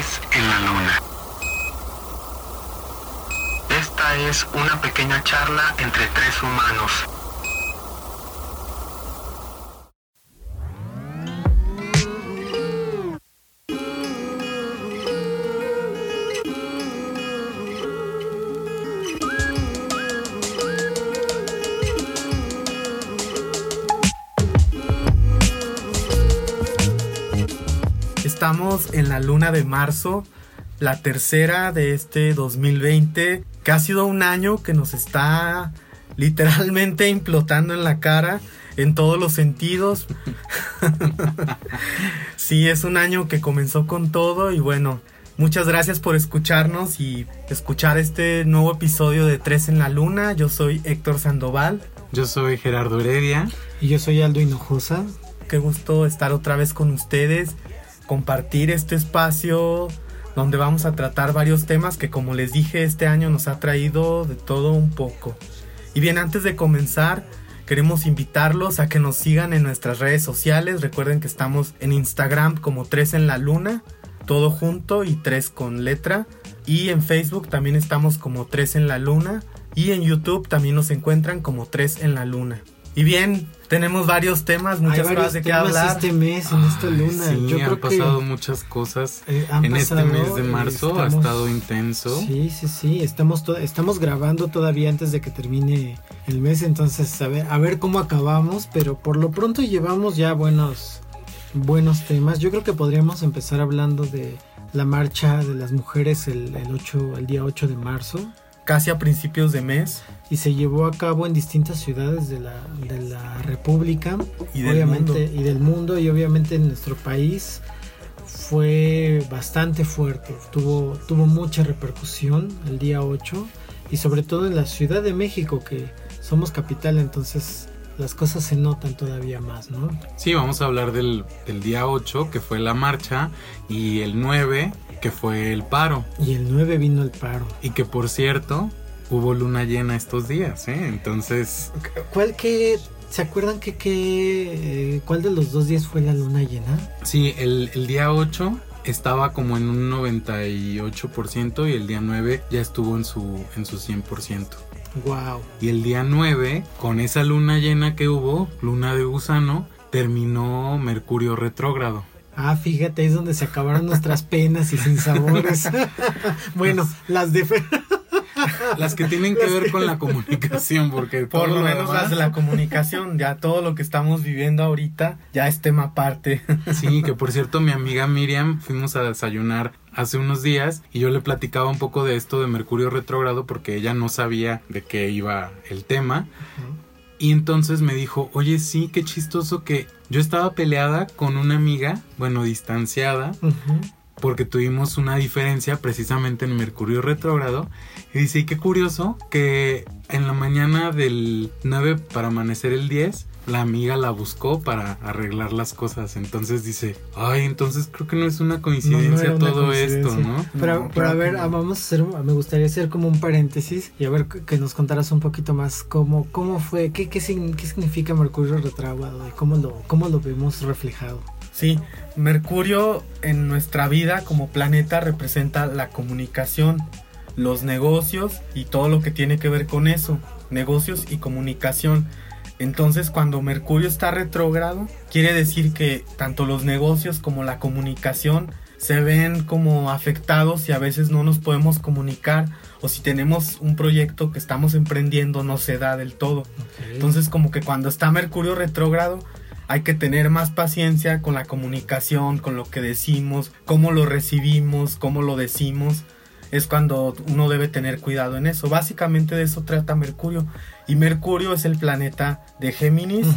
En la Luna. Esta es una pequeña charla entre tres humanos. Estamos en la luna de marzo, la tercera de este 2020, que ha sido un año que nos está literalmente implotando en la cara en todos los sentidos. sí, es un año que comenzó con todo y bueno, muchas gracias por escucharnos y escuchar este nuevo episodio de Tres en la Luna. Yo soy Héctor Sandoval. Yo soy Gerardo Heredia. Y yo soy Aldo Hinojosa. Qué gusto estar otra vez con ustedes compartir este espacio donde vamos a tratar varios temas que como les dije este año nos ha traído de todo un poco. Y bien, antes de comenzar, queremos invitarlos a que nos sigan en nuestras redes sociales. Recuerden que estamos en Instagram como 3 en la luna, todo junto y 3 con letra. Y en Facebook también estamos como 3 en la luna. Y en YouTube también nos encuentran como 3 en la luna. Y bien, tenemos varios temas, muchas cosas de qué hablar. este mes, en esta luna. Sí, Yo han pasado muchas cosas. Eh, en este mes de marzo ha estado intenso. Sí, sí, sí. Estamos, estamos grabando todavía antes de que termine el mes, entonces a ver, a ver cómo acabamos, pero por lo pronto llevamos ya buenos, buenos temas. Yo creo que podríamos empezar hablando de la marcha de las mujeres el, el, 8, el día 8 de marzo casi a principios de mes. Y se llevó a cabo en distintas ciudades de la, de la República y del, mundo. y del mundo y obviamente en nuestro país fue bastante fuerte, tuvo, tuvo mucha repercusión el día 8 y sobre todo en la Ciudad de México que somos capital entonces las cosas se notan todavía más, ¿no? Sí, vamos a hablar del, del día 8 que fue la marcha y el 9 que fue el paro. Y el 9 vino el paro. Y que por cierto, hubo luna llena estos días, ¿eh? Entonces... ¿Cuál que... ¿Se acuerdan que, que eh, cuál de los dos días fue la luna llena? Sí, el, el día 8 estaba como en un 98% y el día 9 ya estuvo en su, en su 100%. Wow. Y el día 9, con esa luna llena que hubo, luna de gusano, terminó Mercurio retrógrado. Ah, fíjate, es donde se acabaron nuestras penas y sin sabores. bueno, las de... las que tienen que ver con la comunicación, porque por lo, menos las de la comunicación, ya todo lo que estamos viviendo ahorita ya es tema aparte. Sí, que por cierto mi amiga Miriam fuimos a desayunar hace unos días y yo le platicaba un poco de esto de Mercurio retrógrado porque ella no sabía de qué iba el tema. Y entonces me dijo, oye, sí, qué chistoso que yo estaba peleada con una amiga, bueno, distanciada, porque tuvimos una diferencia precisamente en Mercurio retrógrado. Y dice, y qué curioso que en la mañana del 9 para amanecer el 10, la amiga la buscó para arreglar las cosas. Entonces dice, ay, entonces creo que no es una coincidencia todo esto, ¿no? Pero, pero a ver, ah, vamos a hacer, me gustaría hacer como un paréntesis y a ver que nos contaras un poquito más cómo, cómo fue, qué, qué, significa Mercurio retrógrado y cómo lo, cómo lo vemos reflejado. Sí, Mercurio en nuestra vida como planeta representa la comunicación, los negocios y todo lo que tiene que ver con eso, negocios y comunicación. Entonces cuando Mercurio está retrógrado, quiere decir que tanto los negocios como la comunicación se ven como afectados y a veces no nos podemos comunicar o si tenemos un proyecto que estamos emprendiendo no se da del todo. Entonces como que cuando está Mercurio retrógrado hay que tener más paciencia con la comunicación, con lo que decimos, cómo lo recibimos, cómo lo decimos es cuando uno debe tener cuidado en eso. Básicamente de eso trata Mercurio. Y Mercurio es el planeta de Géminis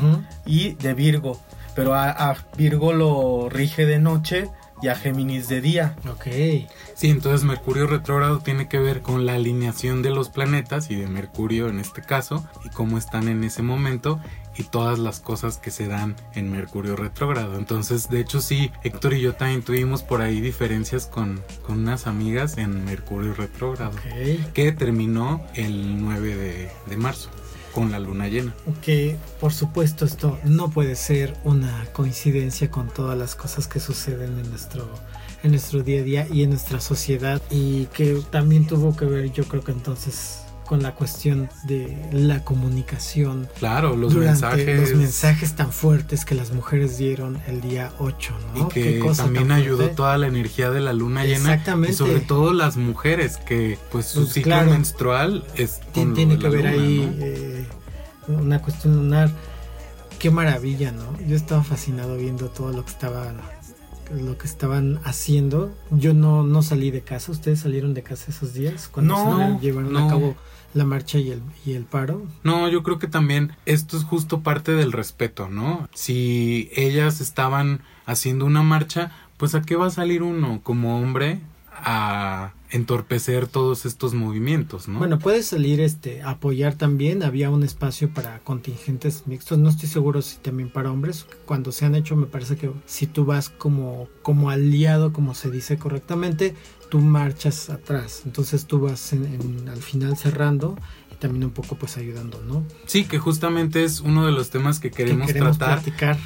y de Virgo. Pero a, Virgo lo rige de noche y a Géminis de día. Ok. Sí, entonces Mercurio retrógrado tiene que ver con la alineación de los planetas y de Mercurio en este caso y cómo están en ese momento y todas las cosas que se dan en Mercurio retrógrado. Entonces, de hecho, sí, Héctor y yo también tuvimos por ahí diferencias con, con unas amigas en Mercurio retrógrado, que terminó el 9 de, de marzo. con la luna llena. Que por supuesto esto no puede ser una coincidencia con todas las cosas que suceden en nuestro en nuestro día a día y en nuestra sociedad y que también tuvo que ver yo creo que entonces con la cuestión de la comunicación. Claro, los mensajes. Los mensajes tan fuertes que las mujeres dieron el día 8, ¿no? Y que también ayudó toda la energía de la luna llena. Exactamente. Y sobre todo las mujeres, que pues su pues, ciclo menstrual es. tiene que ver ahí eh, una cuestión lunar. Qué maravilla, ¿no? Yo estaba fascinado viendo todo lo que estaba lo que estaban haciendo. Yo no, no salí de casa. ¿Ustedes salieron de casa esos días? Cuando no, se llevaron a cabo la marcha y el, y el paro. No, yo creo que también esto es justo parte del respeto, ¿no? Si ellas estaban haciendo una marcha, pues a qué va a salir uno como hombre a entorpecer todos estos movimientos, ¿no? Bueno, puede salir este apoyar también, había un espacio para contingentes mixtos, no estoy seguro si también para hombres, cuando se han hecho me parece que si tú vas como como aliado, como se dice correctamente, tú marchas atrás, entonces tú vas en, al final cerrando y también un poco pues ayudando, ¿no? Sí, que justamente es uno de los temas que queremos, tratar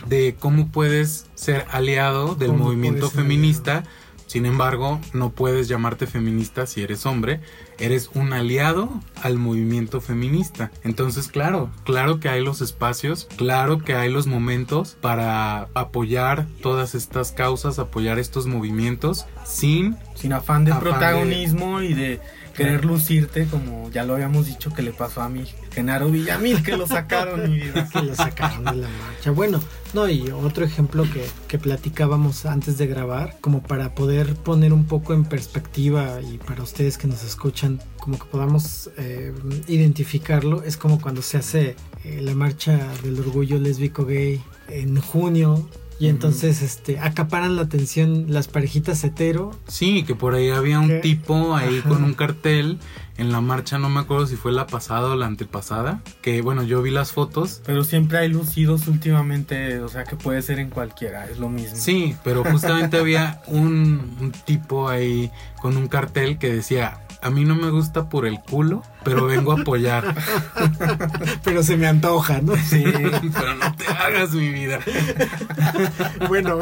de cómo puedes ser aliado del movimiento feminista. Sin embargo, no puedes llamarte feminista si eres hombre, eres un aliado al movimiento feminista. Entonces, claro, claro que hay los espacios, claro que hay los momentos para apoyar todas estas causas, apoyar estos movimientos sin sin afán de protagonismo y de querer lucirte, como ya lo habíamos dicho que le pasó a mi Genaro Villamil, que lo sacaron, mi. Que lo sacaron de la marcha. Bueno, no, y otro ejemplo que, que platicábamos antes de grabar, como para poder poner un poco en perspectiva y para ustedes que nos escuchan, como que podamos eh, identificarlo, es como cuando se hace eh, la marcha del orgullo lésbico gay en junio y entonces este acaparan la atención las parejitas hetero. Sí, que por ahí había un tipo ahí con un cartel en la marcha, no me acuerdo si fue la pasada o la antepasada, que bueno, yo vi las fotos. Pero siempre hay lucidos últimamente, o sea que puede ser en cualquiera, es lo mismo. Sí, pero justamente había un, un tipo ahí con un cartel que decía a mí no me gusta por el culo, pero vengo a apoyar. pero se me antoja, ¿no? Sí, pero no te hagas mi vida. bueno,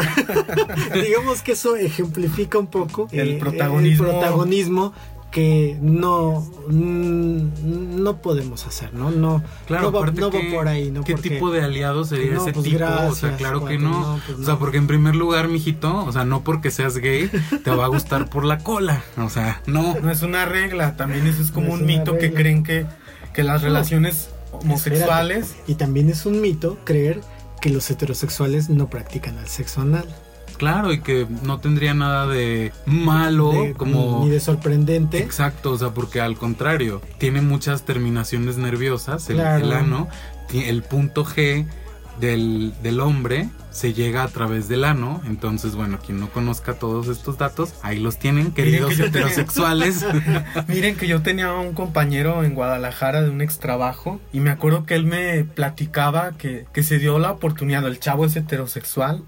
digamos que eso ejemplifica un poco el, eh, protagonismo. el protagonismo que no no podemos hacer, ¿no? No, claro, no, va, por ahí, ¿no? ¿Qué tipo de aliado sería ese pues tipo? o sea, claro que no. Pues o sea, porque en primer lugar, mijito, o sea, no porque seas gay te va a gustar por la cola. O sea, no. No es una regla, también eso es como un mito que creen que, que las relaciones homosexuales. Y también es un mito creer que los heterosexuales no practican el sexo anal. Claro, y que no tendría nada de malo, como... Ni de sorprendente. Exacto, o sea, porque al contrario, tiene muchas terminaciones nerviosas, el, ano, el punto G del, del, hombre se llega a través del ano. Entonces, bueno, quien no conozca todos estos datos, ahí los tienen, queridos heterosexuales. Miren que yo tenía un compañero en Guadalajara de un ex trabajo y me acuerdo que él me platicaba que, que se dio la oportunidad, el chavo es heterosexual,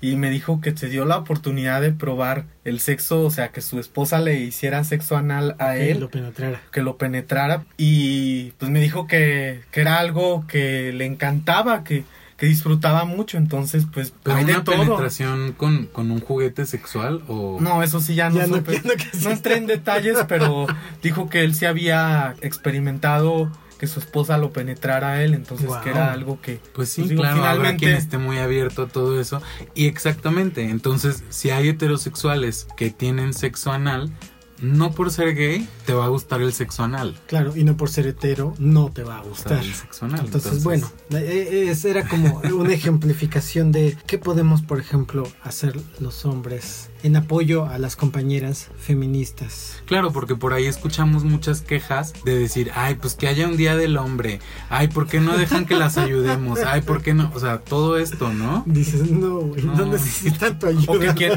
y me dijo que se dio la oportunidad de probar el sexo, o sea, que su esposa le hiciera sexo anal a él. Que lo penetrara. Que lo penetrara. Y pues me dijo que, que era algo que le encantaba, que, que disfrutaba mucho, entonces pues ¿Pero hay una penetración con, con, un juguete sexual o...? No, eso sí ya no, no, no entré en detalles, pero dijo que él sí había experimentado que su esposa lo penetrara a él, entonces que era algo que... Pues sí, pues claro, finalmente... quien esté muy abierto a todo eso. Y exactamente, entonces si hay heterosexuales que tienen sexo anal, no por ser gay te va a gustar el sexo anal. Claro, y no por ser hetero no te va a gustar el sexo anal. Entonces, bueno, eh, eh, era como una ejemplificación de qué podemos, por ejemplo, hacer los hombres en apoyo a las compañeras feministas. Claro, porque por ahí escuchamos muchas quejas de decir, ay, pues que haya un día del hombre, ay, ¿por qué no dejan que las ayudemos? Ay, ¿por qué no? O sea, todo esto, ¿no? Dices, no, no, necesitan tu ayuda.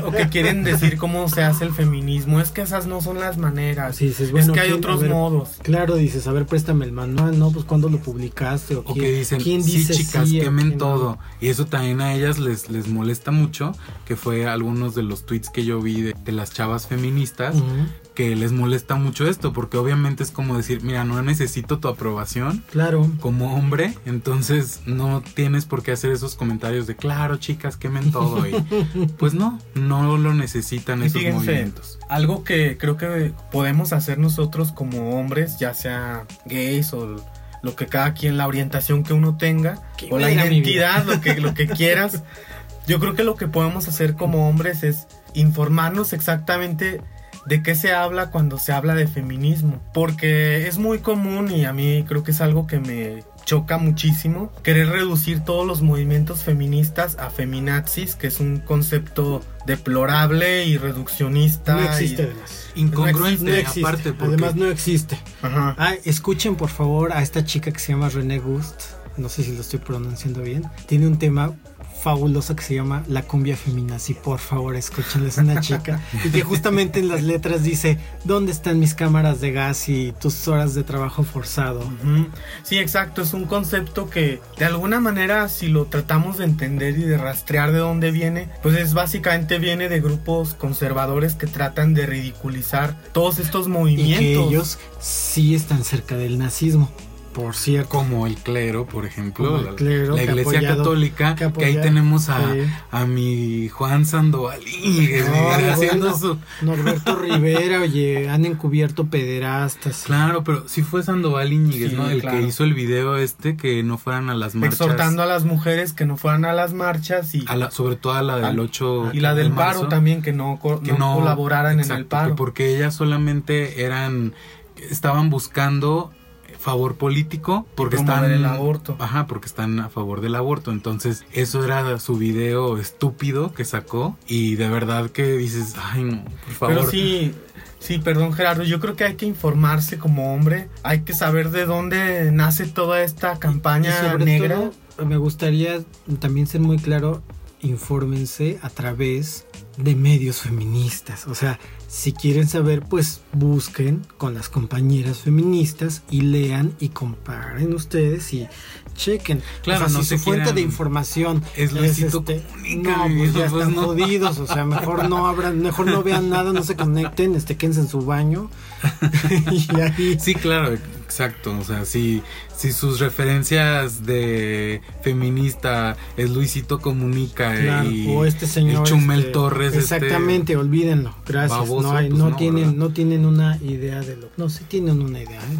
O que, quieren decir cómo se hace el feminismo, es que esas no son las maneras, es que hay otros modos. Claro, dices, a ver, préstame el manual, ¿no? Pues cuando lo publicaste o, que dicen, ¿quién dice sí, chicas, quemen todo. Y eso también a ellas les, les molesta mucho, que fue algunos de los tweets que yo vi de, las chavas feministas que les molesta mucho esto, porque obviamente es como decir, mira, no necesito tu aprobación Claro. como hombre, entonces no tienes por qué hacer esos comentarios de, claro, chicas, quemen todo. Y, pues no, no lo necesitan Y esos fíjense, movimientos. algo que creo que podemos hacer nosotros como hombres, ya sea gays o lo que cada quien, la orientación que uno tenga, o la identidad, lo que, lo que quieras. Yo creo que lo que podemos hacer como hombres es informarnos exactamente de qué se habla cuando se habla de feminismo. Porque es muy común y a mí creo que es algo que me choca muchísimo querer reducir todos los movimientos feministas a feminazis, que es un concepto deplorable y reduccionista. No y- existe además. Incongruente, No existe. aparte, porque Además no existe. Ajá. Ah, escuchen por favor a esta chica que se llama René Gust. No sé si lo estoy pronunciando bien. Tiene un tema fabuloso que se llama La cumbia feminazi. Por favor, escúchenla. Es una chica. Y que justamente en las letras dice, ¿dónde están mis cámaras de gas y tus horas de trabajo forzado? Sí, exacto, es un concepto que de alguna manera si lo tratamos de entender y de rastrear de dónde viene, pues es básicamente viene de grupos conservadores que tratan de ridiculizar todos estos Y movimientos. que ellos sí están cerca del nazismo. Por cierto. como el clero, por ejemplo, el la, clero, la que iglesia apoyado- católica, que que, ahí tenemos a, sí. a mi Juan Sandoval Íñiguez, Ay, haciendo bueno. su... Norberto Rivera, oye, han encubierto pederastas. Claro, pero sí fue Sandoval Íñiguez, Sí, ¿no? El claro. que hizo el video este, que no fueran a las marchas. exhortando a las mujeres que no fueran a las marchas y, a la- sobre todo a la del Al- 8 y la de del paro marzo, también que no, que no no colaboraran en el paro. porque ellas solamente eran estaban buscando favor político porque promover están el aborto. Ajá, porque están a favor del aborto. Entonces, eso era su video estúpido que sacó y de verdad que dices, "Ay, no, por favor." Pero sí, sí, perdón Gerardo, yo creo que hay que informarse como hombre, hay que saber de dónde nace toda esta Y campaña sobre negra. todo, me gustaría también ser muy claro, infórmense a través de medios feministas. O sea, si quieren saber, pues busquen con las compañeras feministas y lean y comparen ustedes y chequen. Claro, o sea, no si se su fuente quieran- de información Es Luisito Comunica, no, pues ya pues, están no. jodidos, o sea, mejor no abran, mejor no vean nada, no se conecten, este, quédense en su baño y ahí Sí, claro, exacto. O sea, si, si sus referencias de feminista es Luisito Comunica Claro, y o este señor el Chumel este, Torres, este, exactamente olvídenlo gracias baboso, no hay pues no, no, tienen ¿verdad? no tienen una idea de lo no sí tienen una idea ¿eh?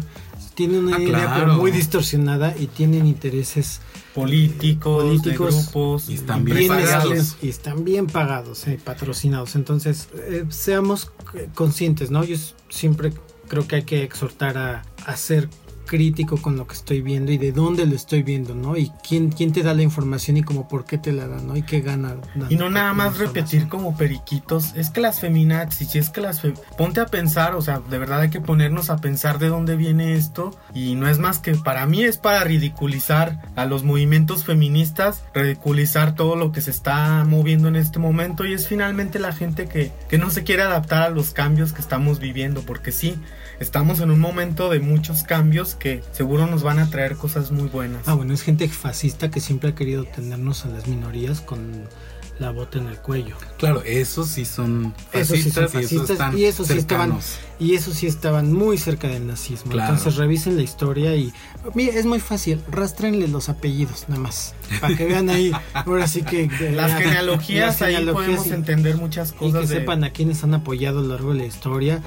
tienen una Ah, idea pero muy distorsionada y tienen intereses políticos, Políticos. de grupos, Y están bien bien pagados. y están bien pagados eh, patrocinados entonces eh, seamos conscientes no yo siempre creo que hay que exhortar a, a ser crítico con lo que estoy viendo y de dónde lo estoy viendo, ¿no? Y quién, quién te da la información y como por qué te la dan, ¿no? Y qué gana. Y no nada más repetir como periquitos, es que las feminazis, es que las fe- ponte a pensar, o sea, de verdad hay que ponernos a pensar de dónde viene esto y no es más que para mí es para ridiculizar a los movimientos feministas, ridiculizar todo lo que se está moviendo en este momento y es finalmente la gente que, que no se quiere adaptar a los cambios que estamos viviendo, porque sí, estamos en un momento de muchos cambios que seguro nos van a traer cosas muy buenas. Ah, bueno, es gente fascista que siempre ha querido tenernos a las minorías con la bota en el cuello. Claro, esos sí son Eso sí son fascistas, y esos están y esos sí estaban-. Y eso sí estaban muy cerca del nazismo. Claro. Entonces revisen la historia y... Mira, es muy fácil, rastrenle los apellidos nada más. Para que vean ahí, ahora sí que... Las las genealogías, ahí genealogías podemos y- entender muchas Y cosas. que de- sepan a quiénes han apoyado a lo largo de la historia,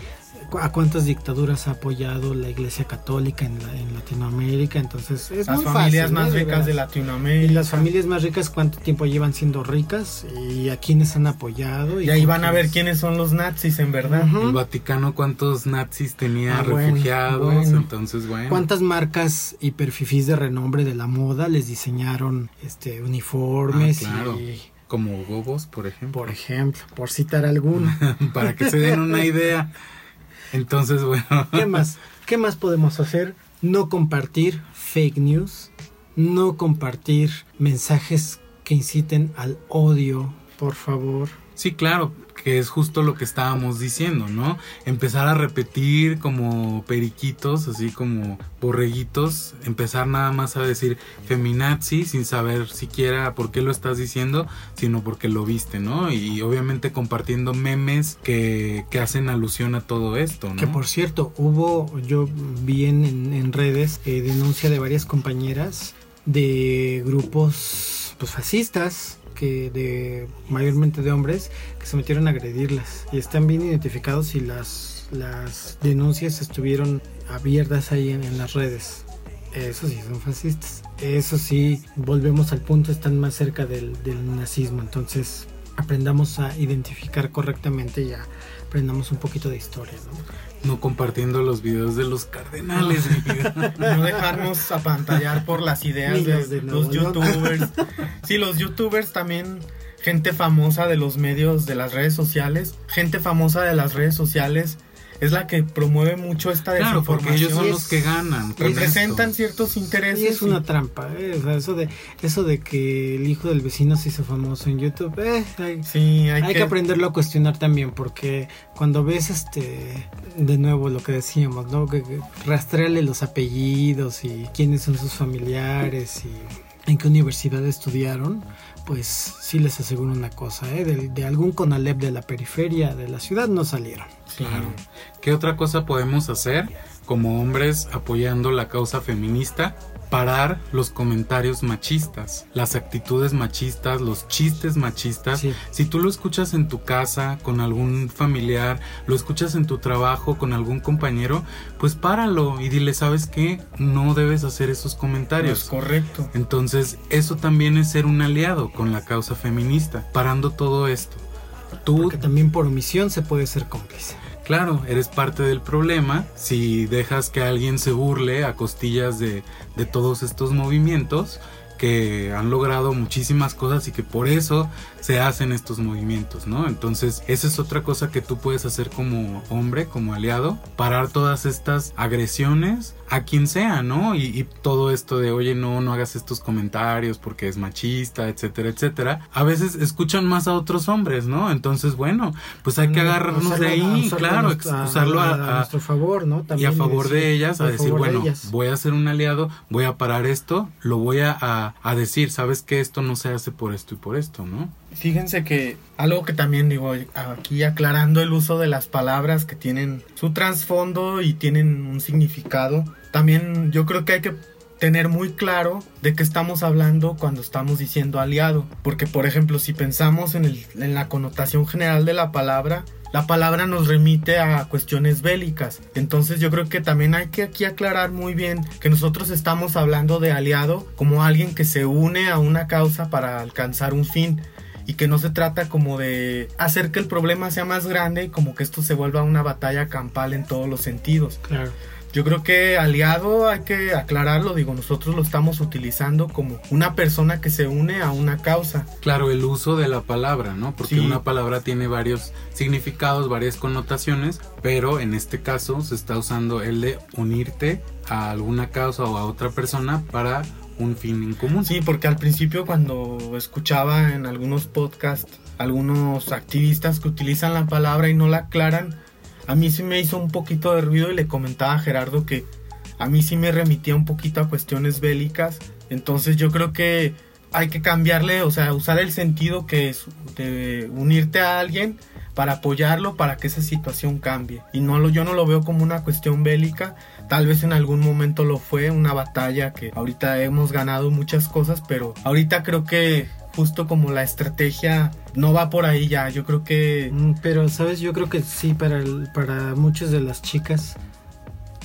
a cuántas dictaduras ha apoyado la Iglesia Católica en, la- en Latinoamérica. Entonces es las muy familias fácil, más ¿eh? De ricas de. Latinoamérica. Y las familias más ricas, cuánto tiempo llevan siendo ricas y a quiénes han apoyado. Y ahí con van a ver quiénes- son los nazis en verdad. Ujú. El Vaticano cuántos nazis tenía Ah, bueno, refugiados, bueno. entonces bueno. ¿Cuántas marcas hiperfifís de renombre de la moda les diseñaron este uniformes Ah, claro. y Como Gobos, por ejemplo. por ejemplo, por citar alguno? para que se den una idea. Entonces, bueno. ¿Qué más? ¿Qué más podemos hacer? No compartir fake news, no compartir mensajes que inciten al odio, por favor. Sí, claro, que es justo lo que estábamos diciendo, ¿no? Empezar a repetir como periquitos, así como borreguitos, empezar nada más a decir feminazi sin saber siquiera por qué lo estás diciendo, sino porque lo viste, ¿no? Y obviamente compartiendo memes que, que hacen alusión a todo esto, ¿no? Que por cierto, hubo, yo vi en, en redes eh, denuncia de varias compañeras de grupos pues fascistas que mayormente de hombres que se metieron a agredirlas. Y están bien identificados y las las denuncias estuvieron abiertas ahí en, en las redes. Eso sí son fascistas. Eso sí volvemos al punto están más cerca del, del nazismo. Entonces aprendamos a identificar correctamente y a aprendamos un poquito de historia ¿no? No compartiendo los videos de los cardenales. no dejarnos apantallar por las ideas de, los de los youtubers. Sí, los youtubers también, gente famosa de los medios, de las redes sociales, gente famosa de las redes sociales es la que promueve mucho esta claro, porque ellos son los que ganan. representan esto. ciertos intereses. Y es una y- trampa, ¿eh? O sea, eso de, eso de que el hijo del vecino se hizo famoso en YouTube, eh, hay, Sí, hay, hay que aprenderlo a cuestionar también, porque cuando ves este, de nuevo lo que decíamos, ¿no? Que, que rastrearle los apellidos y quiénes son sus familiares y en qué universidad estudiaron, pues sí les aseguro una cosa, ¿eh? De, de algún CONALEP de la periferia de la ciudad no salieron. Claro. ¿Qué otra cosa podemos hacer como hombres apoyando la causa feminista? Parar los comentarios machistas, las actitudes machistas, los chistes machistas. Sí. Si tú lo escuchas en tu casa con algún familiar, lo escuchas en tu trabajo con algún compañero, pues páralo y dile, ¿sabes qué? No debes hacer esos No es comentarios. correcto. Entonces, eso también es ser un aliado con la causa feminista, parando todo esto. Tú Porque también por omisión se puede ser cómplice. Claro, eres parte del problema. Si dejas que alguien se burle a costillas de, todos estos movimientos que han logrado muchísimas cosas y que por eso se hacen estos movimientos, ¿no? Entonces, esa es otra cosa que tú puedes hacer como hombre, como aliado, parar todas estas agresiones a quien sea, ¿no? Y, y todo esto de, oye, no, no hagas estos comentarios porque es machista, etcétera, etcétera. A veces escuchan más a otros hombres, ¿no? Entonces, bueno, pues hay que agarrarnos Usarlo de a- ahí, usarlo a claro, ex- usarlo a, a a- nuestro favor, ¿no? y También a favor decir, de ellas, a a decir, de bueno, ellas. voy a ser un aliado, voy a parar esto, lo voy a, a, a decir, sabes que esto no se hace por esto y por esto, ¿no? Fíjense que algo que también digo aquí aclarando el uso de las palabras que tienen su trasfondo y tienen un significado, también yo creo que hay que tener muy claro de qué estamos hablando cuando estamos diciendo aliado, porque por ejemplo si pensamos en, el- en la connotación general de la palabra, la palabra nos remite a cuestiones bélicas. Entonces yo creo que también hay que aquí aclarar muy bien que nosotros estamos hablando de aliado como alguien que se une a una causa para alcanzar un fin y que no se trata como de hacer que el problema sea más grande y como que esto se vuelva una batalla campal en todos los sentidos. Claro. Yo creo que aliado hay que aclararlo, digo, nosotros lo estamos utilizando como una persona que se une a una causa. Claro, el uso de la palabra, ¿no? Porque Sí. una palabra tiene varios significados, varias connotaciones, pero en este caso se está usando el de unirte a alguna causa o a otra persona para un fin en común. Sí, porque al principio cuando escuchaba en algunos podcasts algunos activistas que utilizan la palabra y no la aclaran, a mí sí me hizo un poquito de ruido y le comentaba a Gerardo que a mí sí me remitía un poquito a cuestiones bélicas. Entonces yo creo que hay que cambiarle, o sea, usar el sentido que es de unirte a alguien para apoyarlo para que esa situación cambie. Y no lo, yo no lo veo como una cuestión bélica, tal vez en algún momento lo fue, una batalla que ahorita hemos ganado muchas cosas, pero ahorita creo que justo como la estrategia no va por ahí ya, yo creo que Mm, Pero, ¿sabes? Yo creo que sí, para, el- para muchas de las chicas,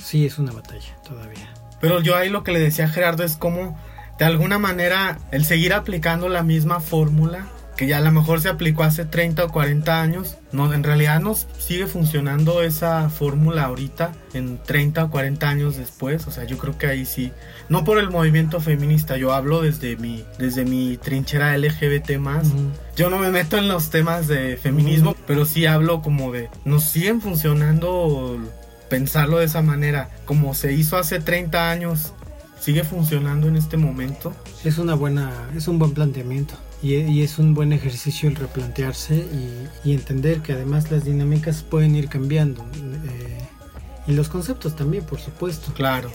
sí es una batalla todavía. Pero yo ahí lo que le decía a Gerardo es como, de alguna manera, el seguir aplicando la misma fórmula, que ya a lo mejor se aplicó hace 30 o 40 años, no, en realidad nos sigue funcionando esa fórmula ahorita, en 30 o 40 años después, o sea, yo creo que ahí sí, no por el movimiento feminista, yo hablo desde mi, desde mi trinchera LGBT más, yo no me meto en los temas de feminismo, pero sí hablo como de, nos siguen funcionando pensarlo de esa manera, como se hizo hace 30 años, sigue funcionando en este momento. Es una buena, es un buen planteamiento. Y, y es un buen ejercicio el replantearse y, y entender que además las dinámicas pueden ir cambiando. eh, y los conceptos también, por supuesto. Claro.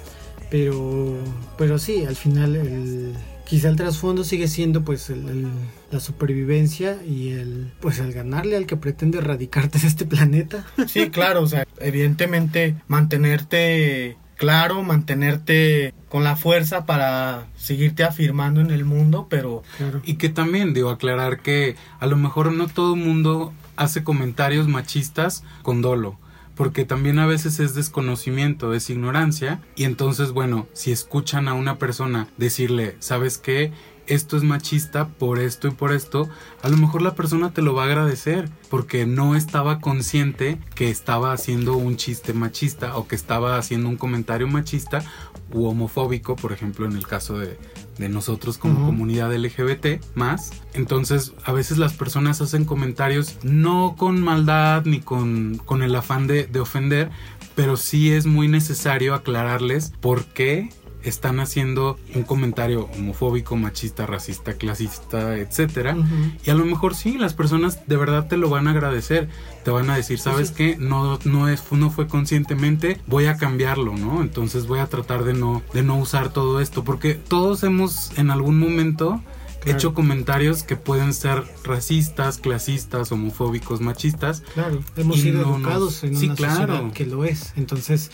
Pero, pero sí, al final el, quizá el trasfondo sigue siendo pues el- el- la supervivencia y el pues el ganarle al que pretende erradicarte de este planeta. Sí, claro, o sea, evidentemente mantenerte claro, mantenerte con la fuerza para seguirte afirmando en el mundo, pero Claro. Y que también, digo, aclarar que a lo mejor no todo el mundo hace comentarios machistas con dolo. Porque también a veces es desconocimiento, es ignorancia. Y entonces, bueno, si escuchan a una persona decirle, ¿sabes qué? Esto es machista por esto y por esto, a lo mejor la persona te lo va a agradecer porque no estaba consciente que estaba haciendo un chiste machista o que estaba haciendo un comentario machista u homofóbico, por ejemplo, en el caso de, de nosotros como Ujú. comunidad LGBT más. Entonces, a veces las personas hacen comentarios no con maldad ni con, con el afán de, de ofender, pero sí es muy necesario aclararles por qué están haciendo un comentario homofóbico, machista, racista, clasista, etcétera. Y a lo mejor sí, las personas de verdad te lo van a agradecer. Te van a decir, ¿sabes sí. qué? No, no, es, no fue conscientemente, voy a cambiarlo, ¿no? Entonces voy a tratar de no, de no usar todo esto. Porque todos hemos en algún momento Claro. hecho comentarios que pueden ser racistas, clasistas, homofóbicos, machistas. Claro, hemos sido no educados nos- en sí, una claro. sociedad que lo es. Entonces,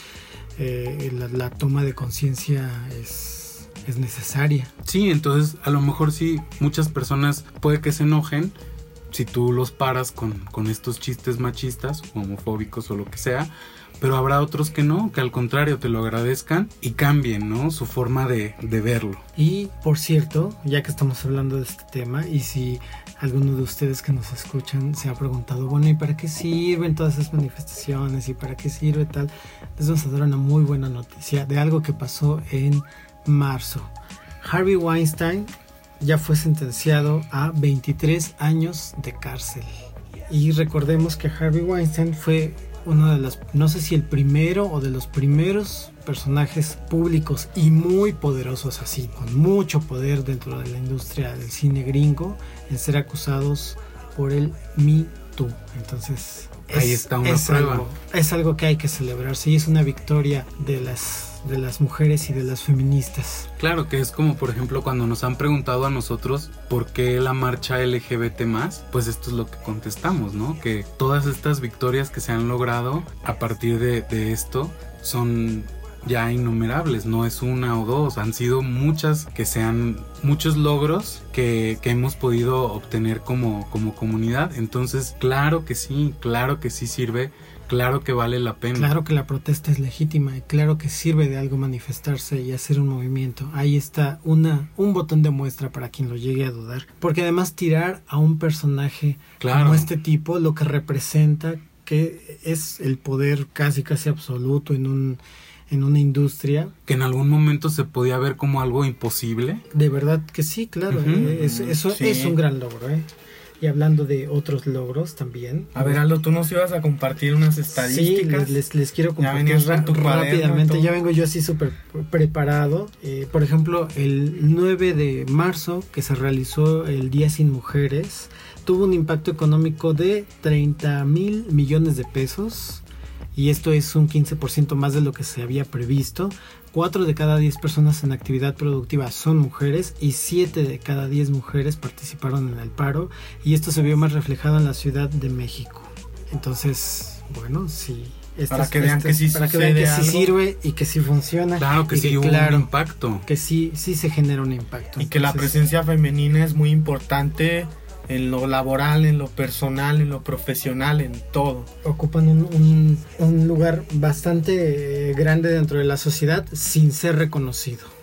eh, la, la toma de conciencia es, es necesaria. Sí, entonces a lo mejor sí, muchas personas puede que se enojen si tú los paras con, con estos chistes machistas, homofóbicos o lo que sea, pero habrá otros que no, que al contrario te lo agradezcan y cambien, ¿no? Su forma de, de verlo. Y por cierto, ya que estamos hablando de este tema, y si alguno de ustedes que nos escuchan se ha preguntado, bueno, ¿y para qué sirven todas esas manifestaciones? ¿Y para qué sirve tal? Les vamos a dar una muy buena noticia de algo que pasó en marzo. Harvey Weinstein ya fue sentenciado a 23 años de cárcel. Y recordemos que Harvey Weinstein fue uno de los, no sé si el primero o de los primeros personajes públicos y muy poderosos así, con mucho poder dentro de la industria del cine gringo, en ser acusados por el Me Too. Entonces, Ahí está una prueba. Algo, es algo que hay que celebrarse y es una victoria de las de las mujeres y de las feministas. Claro que es como por ejemplo cuando nos han preguntado a nosotros por qué la marcha LGBT más, pues esto es lo que contestamos, ¿no? Que todas estas victorias que se han logrado a partir de, esto son ya innumerables, no es una o dos, han sido muchas que sean muchos logros que, que hemos podido obtener como, como comunidad. Entonces, claro que sí, claro que sí sirve, claro que vale la pena. Claro que la protesta es legítima y claro que sirve de algo manifestarse y hacer un movimiento. Ahí está una, un botón de muestra para quien lo llegue a dudar. Porque además tirar a un personaje Claro. como este tipo lo que representa que es el poder casi casi absoluto en un en una industria Que en algún momento se podía ver como algo imposible. de verdad que sí claro eh, es- eso Sí. es un gran logro ¿eh? Y hablando de otros logros también a ver Aldo, tú nos ibas a compartir unas Sí, estadísticas. les, les- les quiero compartir con tu rápidamente. Ya vengo yo así súper preparado. Eh, por ejemplo, el 9 de marzo, que se realizó el Día Sin Mujeres, tuvo un impacto económico de 30 mil millones de pesos. Y esto es un 15% más de lo que se había previsto. 4 de cada 10 personas en actividad productiva son mujeres y 7 de cada 10 mujeres participaron en el paro. Y esto se vio más reflejado en la Ciudad de México. Entonces, bueno, sí. este Para es- que vean este que sí para que vean que sí sirve y que sí funciona. Claro que sí hubo claro, un impacto. que sí, sí se genera un impacto. Y que la presencia femenina es muy importante en lo laboral, en lo personal, en lo profesional, en todo. ocupan un, un- lugar bastante eh, grande dentro de la sociedad sin ser reconocido.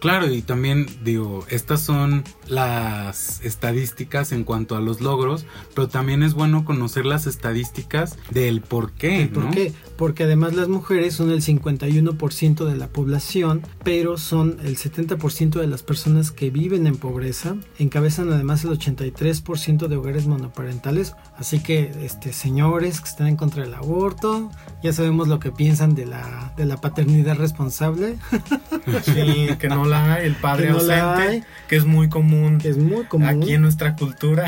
Claro, y también digo, estas son las estadísticas en cuanto a los logros, pero también es bueno conocer las estadísticas del por qué, ¿Por ¿no? qué? Porque además las mujeres son el 51% de la población, pero son el 70% de las personas que viven en pobreza, encabezan además el 83% de hogares monoparentales, así que este señores que están en contra del aborto, ya sabemos lo que piensan de la de la paternidad responsable. Sí, que no la hay, el padre Que no ausente, hay. que es muy común Es muy común. aquí en nuestra cultura.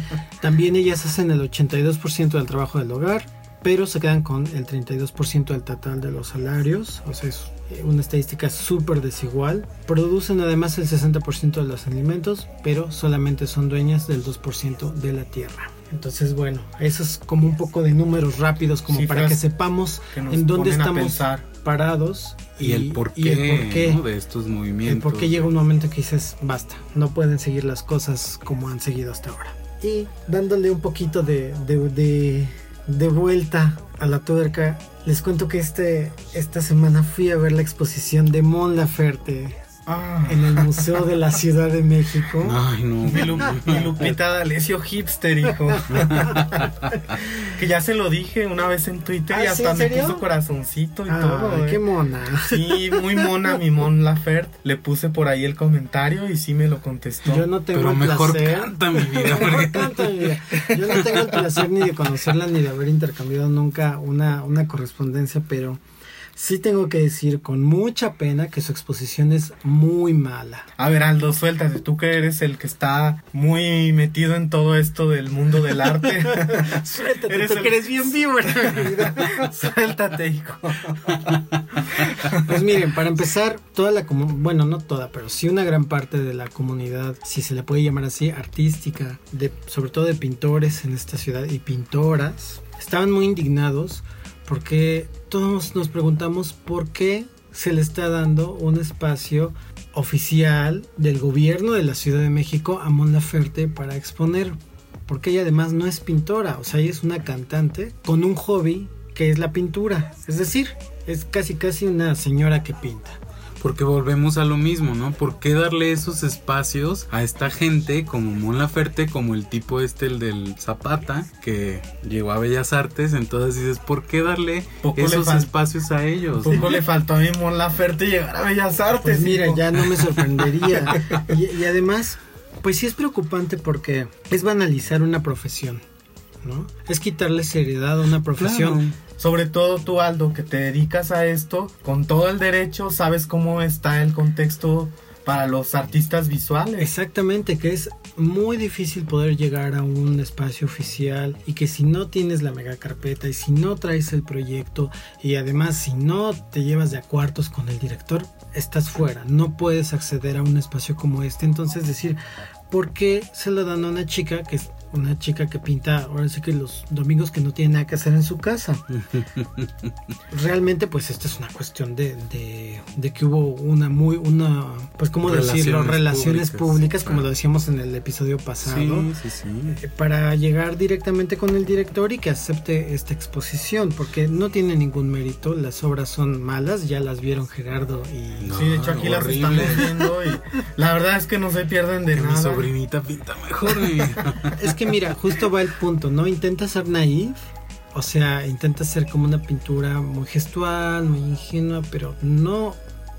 También ellas hacen el 82% del trabajo del hogar, pero se quedan con el 32% del total de los salarios. O sea, es eh, una estadística súper desigual. Producen además el 60% de los alimentos, pero solamente son dueñas del 2% de la tierra. Entonces, bueno, eso es como un poco de números rápidos, como para Cifras que sepamos que en dónde estamos. Parados Y, el por y el qué, por qué. ¿no? de estos movimientos. El por qué llega un momento que dices, basta, no pueden seguir las cosas como han seguido hasta ahora. Y dándole un poquito de, de, de- de vuelta a la tuerca, les cuento que este, esta semana fui a ver la exposición de Mon Laferte Ah, en el Museo de la Ciudad de México. Ay, no. mi, Lu- mi Lupita D'Alessio hipster, hijo. que ya se lo dije una vez en Twitter ¿Ah, y hasta me serio? puso corazoncito y Ay, todo. qué eh. mona. Sí, muy mona mi Mon Laferte. Le puse por ahí el comentario y sí me lo contestó. Yo no tengo Pero el mejor placer. canta mi vida. Mejor porque- canta mi vida. Yo no tengo el placer ni de conocerla ni de haber intercambiado nunca una, una correspondencia, pero sí tengo que decir con mucha pena que su exposición es muy mala. A ver, Aldo, suéltate. Tú que eres el que está muy metido en todo esto del mundo del arte. Suéltate, Eres tú el- que eres bien vivo suéltate, hijo. Pues miren, para empezar, toda la comu- bueno, no toda, pero sí una gran parte de la comunidad, si se le puede llamar así, artística, de, sobre todo de pintores en esta ciudad y pintoras, estaban muy indignados porque todos nos preguntamos por qué se le está dando un espacio oficial del gobierno de la Ciudad de México a Mon Laferte para exponer. Porque ella además no es pintora, o sea, ella es una cantante con un hobby que es la pintura. Es decir, es casi casi una señora que pinta. Porque volvemos a lo mismo, ¿no? ¿Por qué darle esos espacios a esta gente como Mon Laferte, como el tipo este, el del Zapata, que llegó a Bellas Artes? Entonces dices, ¿por qué darle Poco esos espacios a ellos? Poco le faltó a mi Mon Laferte llegar a Bellas Artes. Pues mira, ya no me sorprendería. Y, y además, pues sí es preocupante porque es banalizar una profesión, ¿no? Es quitarle seriedad a una profesión. Claro. Sobre todo tú, Aldo, que te dedicas a esto, con todo el derecho, sabes cómo está el contexto para los artistas visuales. Exactamente, que es muy difícil poder llegar a un espacio oficial y que si no tienes la mega carpeta y si no traes el proyecto y además si no te llevas de a cuartos con el director, estás fuera, no puedes acceder a un espacio como este. Entonces decir, ¿por qué se lo dan a una chica que es una chica que pinta ahora sí que los domingos que no tiene nada que hacer en su casa? realmente pues esto es una cuestión de, de, de que hubo una muy una pues cómo decirlo Relaciones públicas, públicas, como claro. lo decíamos en el episodio pasado Sí, sí, sí. eh, para llegar directamente con el director y que acepte esta exposición porque no tiene ningún mérito las obras son malas ya las vieron Gerardo y No. sí, de hecho aquí las estamos viendo y la verdad es que no se pierden de Que mi nada. sobrinita pinta mejor. es que mira justo va el punto no intenta ser naif o sea intenta ser como una pintura muy gestual muy ingenua pero no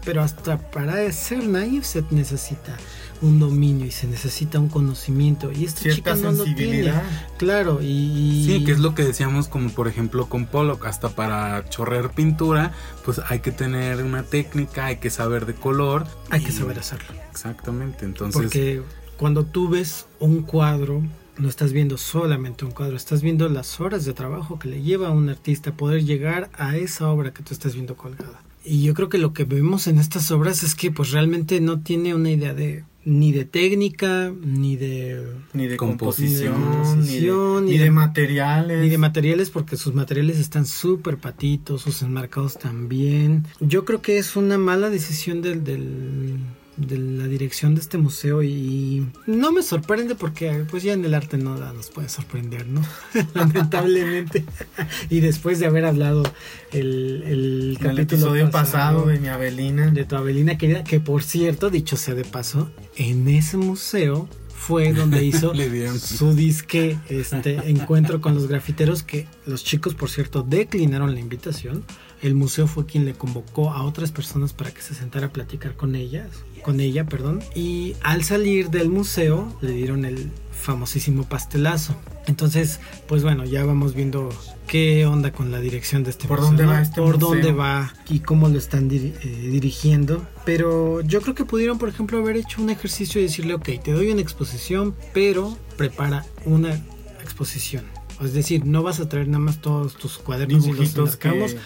pero hasta para ser naif se necesita un dominio y se necesita un conocimiento. Y esta Cierta chica no lo tiene. claro y Sí, que es lo que decíamos como por ejemplo con Pollock, hasta para chorrear pintura, pues hay que tener una técnica, hay que saber de color. hay que saber hacerlo. Exactamente, entonces... Porque cuando tú ves un cuadro, no estás viendo solamente un cuadro, estás viendo las horas de trabajo que le lleva a un artista poder llegar a esa obra que tú estás viendo colgada. Y yo creo que lo que vemos en estas obras es que pues realmente no tiene una idea de ni de técnica, ni de Ni de Composición. composición, ni de, Composición, ni ni de de- materiales. ni de materiales porque sus materiales están súper patitos, sus enmarcados también. Yo creo que es una mala decisión del, del- de la dirección de este museo y no me sorprende porque pues ya en el arte no nos puede sorprender, ¿no? Lamentablemente. y después de haber hablado el, el capítulo episodio pasado de mi Abelina. de tu Abelina querida, que por cierto, dicho sea de paso, en ese museo fue donde hizo su disque este encuentro con los grafiteros que los chicos por cierto declinaron la invitación el museo fue quien le convocó a otras personas para que se sentara a platicar con ellas con ella, perdón. Y al salir del museo le dieron el famosísimo pastelazo. Entonces, pues bueno, ya vamos viendo qué onda con la dirección de este ¿Por museo, dónde ¿no? va este Por museo? dónde va y cómo lo están eh, dirigiendo. Pero yo creo que pudieron, por ejemplo, haber hecho un ejercicio y decirle, ok, te doy una exposición, pero prepara una exposición. Es decir, no vas a traer nada más todos tus cuadernos y los Dibujitos que...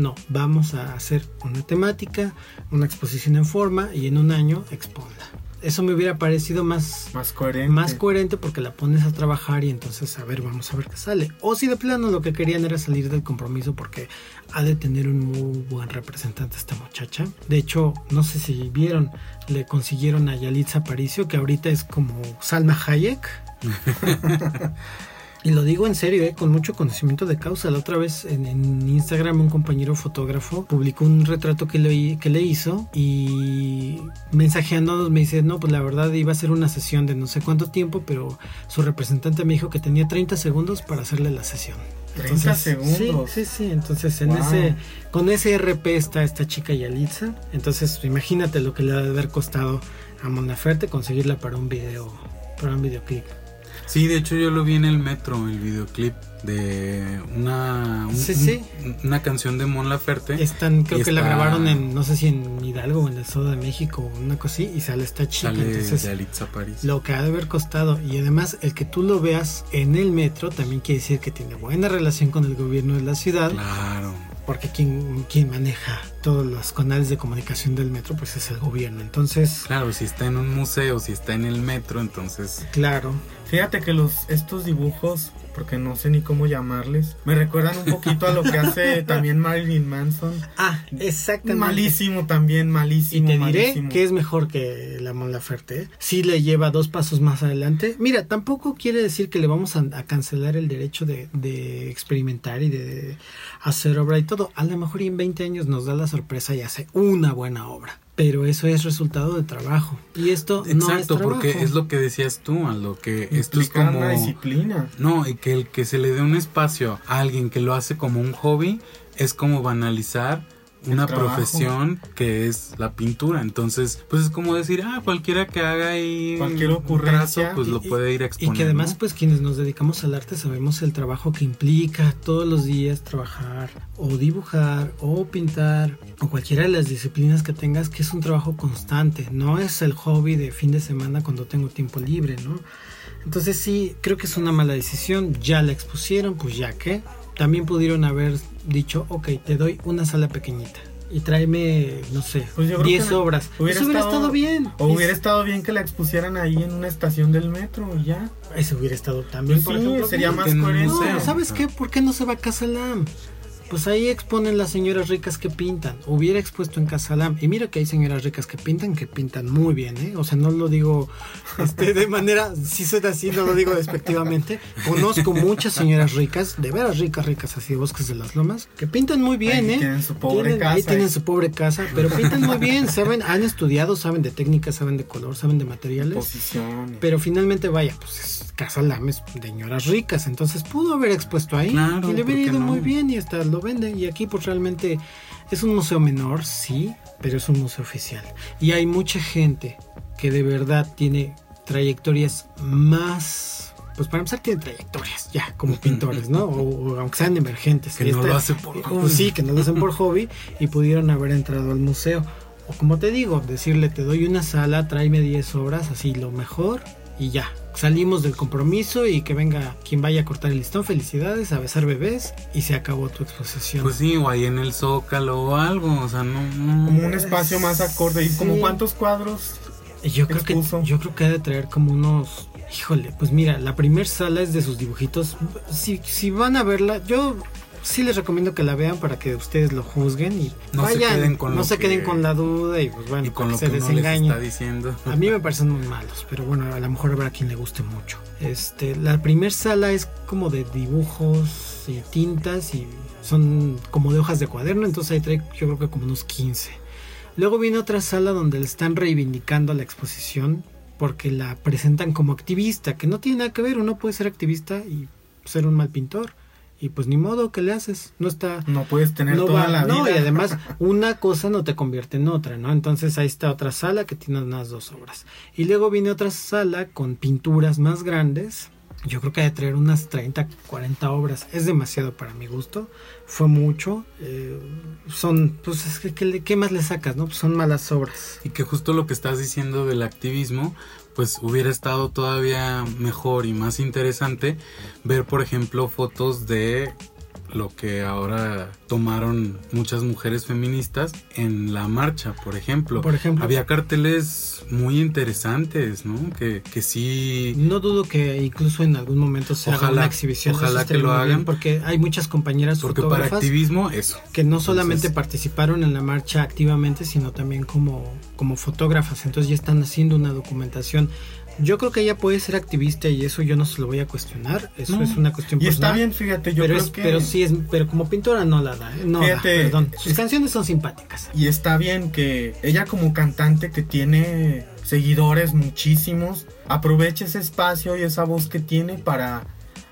No, vamos a hacer una temática, una exposición en forma y en un año exponla. Eso me hubiera parecido más, Más coherente. más coherente porque la pones a trabajar y entonces a ver, vamos a ver qué sale. O si de plano lo que querían era salir del compromiso porque ha de tener un muy buen representante esta muchacha. De hecho, no sé si vieron, le consiguieron a Yalitza Aparicio, que ahorita es como Salma Hayek. Y lo digo en serio, eh, con mucho conocimiento de causa. La otra vez en, en Instagram un compañero fotógrafo publicó un retrato que le, que le hizo y mensajeándonos me dice, no, pues la verdad iba a ser una sesión de no sé cuánto tiempo, pero su representante me dijo que tenía 30 segundos para hacerle la sesión. 30 segundos. Sí, sí, sí. Entonces, en Wow. ese, con ese RP está esta chica Yalitza. Entonces, imagínate lo que le ha de haber costado a Monaferte conseguirla para un video, para un videoclip. Sí, de hecho yo lo vi en el metro, el videoclip de una, un- Sí, sí. un- una canción de Mon Laferte. Están, creo que la grabaron en, no sé si en Hidalgo o en el Estado de México o una cosa así, y sale esta chica. Sale entonces, de Alitza París. lo que ha de haber costado, y además el que tú lo veas en el metro también quiere decir que tiene buena relación con el gobierno de la ciudad, Claro. porque quien, quien maneja todos los canales de comunicación del metro, pues es el gobierno. Entonces, Claro, si está en un museo, si está en el metro, entonces... claro, Fíjate que los estos dibujos, porque no sé ni cómo llamarles, me recuerdan un poquito a lo que hace también Marilyn Manson. Ah, exactamente. Malísimo también, Y malísimo. te diré que es mejor que la Mon Laferte. ¿eh? Sí le lleva dos pasos más adelante. Mira, tampoco quiere decir que le vamos a, a cancelar el derecho de, de experimentar y de hacer obra y todo. A lo mejor y en 20 años nos da la sorpresa y hace una buena obra. Pero eso es resultado de trabajo. Y esto no es Exacto, trabajo. porque es lo que decías tú, a lo que esto es como... una disciplina. No, y que el que se le dé un espacio a alguien que lo hace como un hobby es como banalizar una trabajo. profesión que es la pintura. Entonces, pues es como decir, ah, cualquiera que haga ahí Cualquier un ocurrencia. trazo, pues lo Y- puede ir a Y que además, ¿no? pues quienes nos dedicamos al arte sabemos el trabajo que implica todos los días trabajar o dibujar o pintar o cualquiera de las disciplinas que tengas, que es un trabajo constante, no es el hobby de fin de semana cuando tengo tiempo libre, ¿no? Entonces sí, creo que es una mala decisión, ya la expusieron, pues ya que. También pudieron haber dicho, ok, te doy una sala pequeñita. Y tráeme, no sé, Pues yo creo 10 que obras. hubiera Eso hubiera estado- estado bien. O Es- hubiera estado bien que la expusieran ahí en una estación del metro y ya. Eso hubiera estado también, Pues por sí, ejemplo. sería bien. más coherente. No, ¿sabes qué? ¿Por qué no se va a Casa Lam? Pues ahí exponen las señoras ricas que pintan. Hubiera expuesto en Casa Lam. Y mira que hay señoras ricas que pintan, que pintan muy bien, ¿eh? O sea, no lo digo este, de manera, si soy así, no lo digo despectivamente. Conozco muchas señoras ricas, de veras ricas, ricas, así de Bosques de las Lomas, que pintan muy bien, Ahí ¿eh? tienen su pobre Tienen- Ahí casa. tienen su pobre casa, pero pintan muy bien, saben, han estudiado, saben de técnica, saben de color, saben de materiales. Posiciones. Pero finalmente, vaya, pues es Casa Lames de señoras ricas. Entonces pudo haber expuesto ahí Claro, y le ¿por hubiera ido no? muy bien y hasta lo vende. Y aquí, pues realmente es un museo menor, sí, pero es un museo oficial. Y hay mucha gente que de verdad tiene trayectorias más. Pues para empezar, tienen trayectorias ya como pintores, ¿no? O, o aunque sean emergentes. Que no esta- lo hace por pues hobby. sí, que no lo hacen por hobby y pudieron haber entrado al museo. O como te digo, decirle, te doy una sala, tráeme 10 obras, así lo mejor y ya. Salimos del compromiso y que venga quien vaya a cortar el listón, felicidades, a besar bebés y se acabó tu exposición. Pues sí, o ahí en el Zócalo o algo, o sea, no... no- Como un espacio más acorde. ¿Y Sí. como cuántos cuadros? Yo creo que yo creo que ha de traer como unos híjole pues mira la primer sala es de sus dibujitos si, si van a verla yo sí les recomiendo que la vean para que ustedes lo juzguen y No se queden con no lo se queden que- con la duda y pues bueno y con para lo que que se les desengañen está diciendo. a mí me parecen muy malos, pero bueno, a lo mejor habrá quien le guste mucho. Este, la primer sala es como de dibujos y tintas y son como de hojas de cuaderno, entonces ahí trae yo creo que como unos 15. Luego viene otra sala donde le están reivindicando la exposición porque la presentan como activista, que no tiene nada que ver, uno puede ser activista y ser un mal pintor. Y pues ni modo que le haces, no está No puedes tener no toda va- la vida. no, y además una cosa no te convierte en otra, ¿no? Entonces ahí está otra sala que tiene unas dos obras. Y luego viene otra sala con pinturas más grandes. Yo creo que hay de traer unas 30, 40 obras. Es demasiado para mi gusto. Fue mucho. eh, son, pues es que, ¿qué, qué más le sacas, no? Pues son malas obras. Y que justo lo que estás diciendo del activismo, pues hubiera estado todavía mejor y más interesante ver, por ejemplo, fotos de lo que ahora tomaron muchas mujeres feministas en la marcha, por ejemplo. Por ejemplo. Había carteles muy interesantes, ¿no? Que, que sí... No dudo que incluso en algún momento se haga Ojalá- una exhibición. ojalá que lo hagan. porque hay muchas compañeras Porque para fotógrafas activismo, eso. que no solamente Entonces- participaron en la marcha activamente, sino también como, como fotógrafas. Entonces ya están haciendo una documentación. Yo creo que ella puede ser activista y eso yo no se lo voy a cuestionar. Eso No. es una cuestión Y está personal. bien, fíjate, yo pero, creo es- que... pero sí es, pero como pintora no la da, ¿eh? no da, Fíjate, perdón. Sus es- canciones son simpáticas. Y está bien que ella como cantante que tiene seguidores muchísimos, aproveche ese espacio y esa voz que tiene para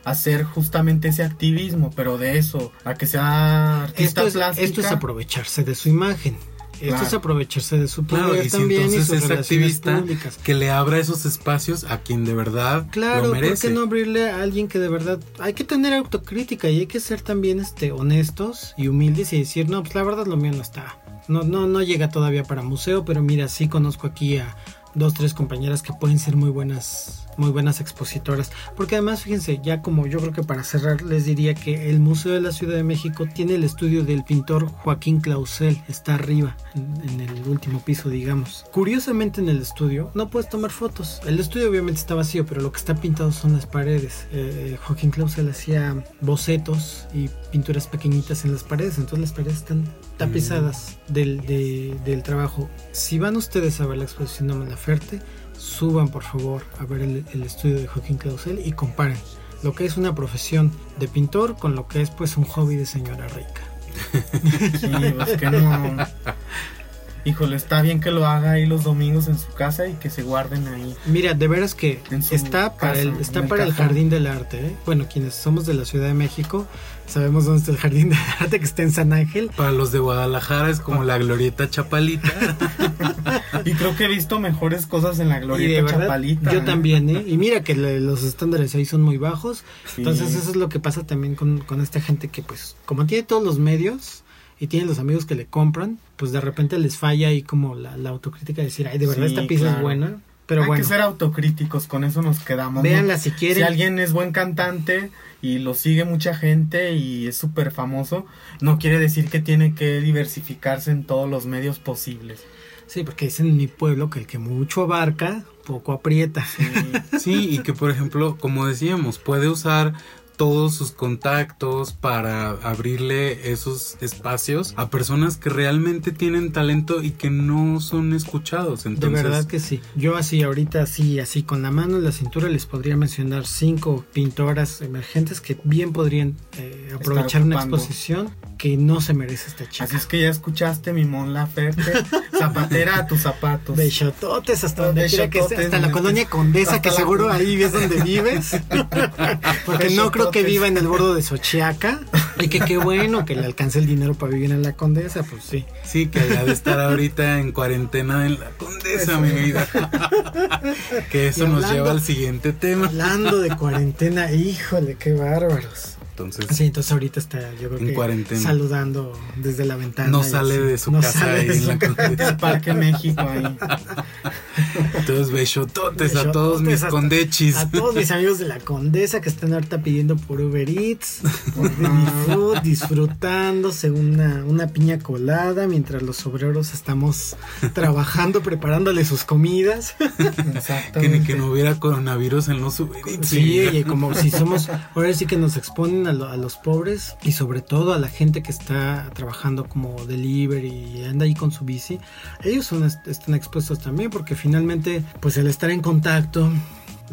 hacer justamente ese activismo, pero de eso, a que sea artista Esto es, plástica. esto es aprovecharse de su imagen. Esto Claro. es aprovecharse de su Claro, poder y si también y entonces sus es activista, públicas. que le abra esos espacios a quien de verdad Claro, lo ¿por merece. qué no abrirle a alguien que de verdad hay que tener autocrítica y hay que ser también este honestos y humildes y decir, no, pues la verdad lo mío no está. No no no llega todavía para museo, pero mira, sí conozco aquí a dos tres compañeras que pueden ser muy buenas muy buenas expositoras, porque además fíjense, ya como yo creo que para cerrar les diría que el Museo de la Ciudad de México tiene el estudio del pintor Joaquín Clausel, está arriba en, en el último piso, digamos. Curiosamente en el estudio no puedes tomar fotos. El estudio obviamente está vacío, pero lo que está pintado son las paredes. Eh, Joaquín Clausel hacía bocetos y pinturas pequeñitas en las paredes, entonces las paredes están tapizadas del, de- del trabajo. Si van ustedes a ver la exposición de Malaferte, suban por favor a ver el, el estudio de Joaquín Clausel y comparen lo que es una profesión de pintor con lo que es pues un hobby de señora rica. Sí, pues que no. Híjole, está bien que lo haga ahí los domingos en su casa y que se guarden ahí. Mira, de veras que está para casa, el, está el para el. Jardín del Arte. ¿eh? Bueno, quienes somos de la Ciudad de México sabemos dónde está el Jardín del Arte que está en San Ángel. Para los de Guadalajara es como la glorieta chapalita. Y creo que he visto mejores cosas en la de Glorieta verdad, Chapalita. yo ¿eh? también, ¿eh? Y mira que le- los estándares ahí son muy bajos. Sí. Entonces eso es lo que pasa también con, con esta gente que pues como tiene todos los medios y tiene los amigos que le compran, pues de repente les falla ahí como la, la autocrítica de decir, ay, de verdad Sí, esta pieza es claro. buena. Pero Hay bueno, que ser autocríticos, con eso nos quedamos. ¿no? véanla si quieren. Si alguien es buen cantante y lo sigue mucha gente y es súper famoso, no quiere decir que tiene que diversificarse en todos los medios posibles. Sí, porque dicen en mi pueblo que el que mucho abarca, poco aprieta. Sí. Sí, y que por ejemplo, como decíamos, puede usar todos sus contactos para abrirle esos espacios a personas que realmente tienen talento y que no son escuchados. De Entonces, verdad que sí. Yo así ahorita así, así con la mano en la cintura les podría mencionar cinco pintoras emergentes que bien podrían eh, aprovechar una exposición que no se merece esta chica. Así es que ya escuchaste mi Mon Laferte, zapatera a tus zapatos. Bechototes hasta donde quiera que hasta la colonia Condesa, Hasta que seguro ahí es donde vives. Porque no creo que viva en el bordo de Xochiaca. Y que qué bueno que le alcance el dinero para vivir en la Condesa, pues sí. sí, que haya de estar ahorita en cuarentena en la condesa, mi vida. que eso nos lleva al siguiente tema. Hablando de cuarentena, híjole, qué bárbaros. Entonces, Sí, entonces ahorita está, yo creo En que cuarentena. saludando desde la ventana. no y sale así. de su No casa sale ahí de en su la casa. Parque México ahí. Entonces, besototes a todos mis a- condechis. A todos mis amigos de la Condesa que están ahorita pidiendo por Uber Eats, por Food, disfrutándose una, una piña colada mientras los obreros estamos trabajando, preparándole sus comidas. Exactamente. Que ni que no hubiera coronavirus en los Uber Eats. Sí, oye, como si somos, ahora sí que nos exponen a, lo- a los pobres y sobre todo a la gente que está trabajando como delivery y anda ahí con su bici, ellos son, est- están expuestos también porque finalmente pues el estar en contacto,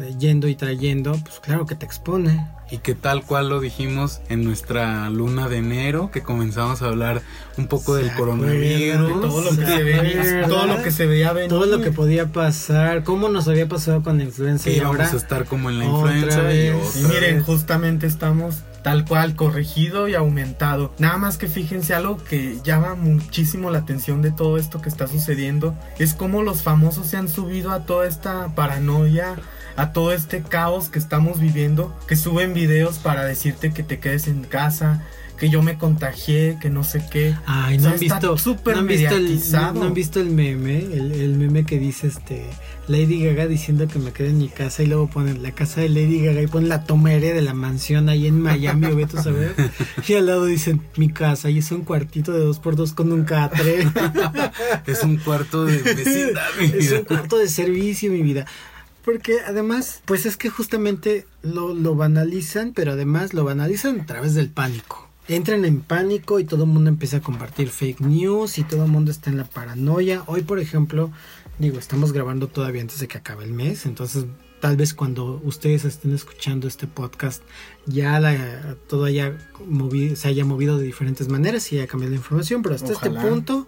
eh, yendo y trayendo, pues claro que te expone. Y que tal cual lo dijimos en nuestra luna de enero, que comenzamos a hablar un poco ¿Se del coronavirus. De todo lo que se ve, todo lo que se veía venir. Todo lo que podía pasar, cómo nos había pasado con la influenza Que y íbamos ahora a estar como en la influenza y Y miren, justamente estamos tal cual, corregido y aumentado. Nada más que fíjense algo que llama muchísimo la atención de todo esto que está sucediendo, es cómo los famosos se han subido a toda esta paranoia, a todo este caos que estamos viviendo, que suben videos para decirte que te quedes en casa, que yo me contagié, que no sé qué. Ay, O no sea, han está visto, súper no han visto el, mediatizado. no, no han visto el meme, el, el meme que dice este Lady Gaga diciendo que me quede en mi casa y luego ponen la casa de Lady Gaga y ponen la toma aérea de la mansión ahí en Miami o vete a saber. Y al lado dicen mi casa y es un cuartito de dos por dos con un catre. Es un cuarto de vecindad, mi es vida. un cuarto de servicio, mi vida. Porque además, pues es que justamente lo, lo banalizan, pero además lo banalizan a través del pánico. Entran en pánico y todo el mundo empieza a compartir fake news y todo el mundo está en la paranoia. Hoy, por ejemplo, digo, estamos grabando todavía antes de que acabe el mes, entonces tal vez cuando ustedes estén escuchando este podcast ya la, todo haya movido, se haya movido de diferentes maneras y haya cambiado la información, pero hasta Ojalá. este punto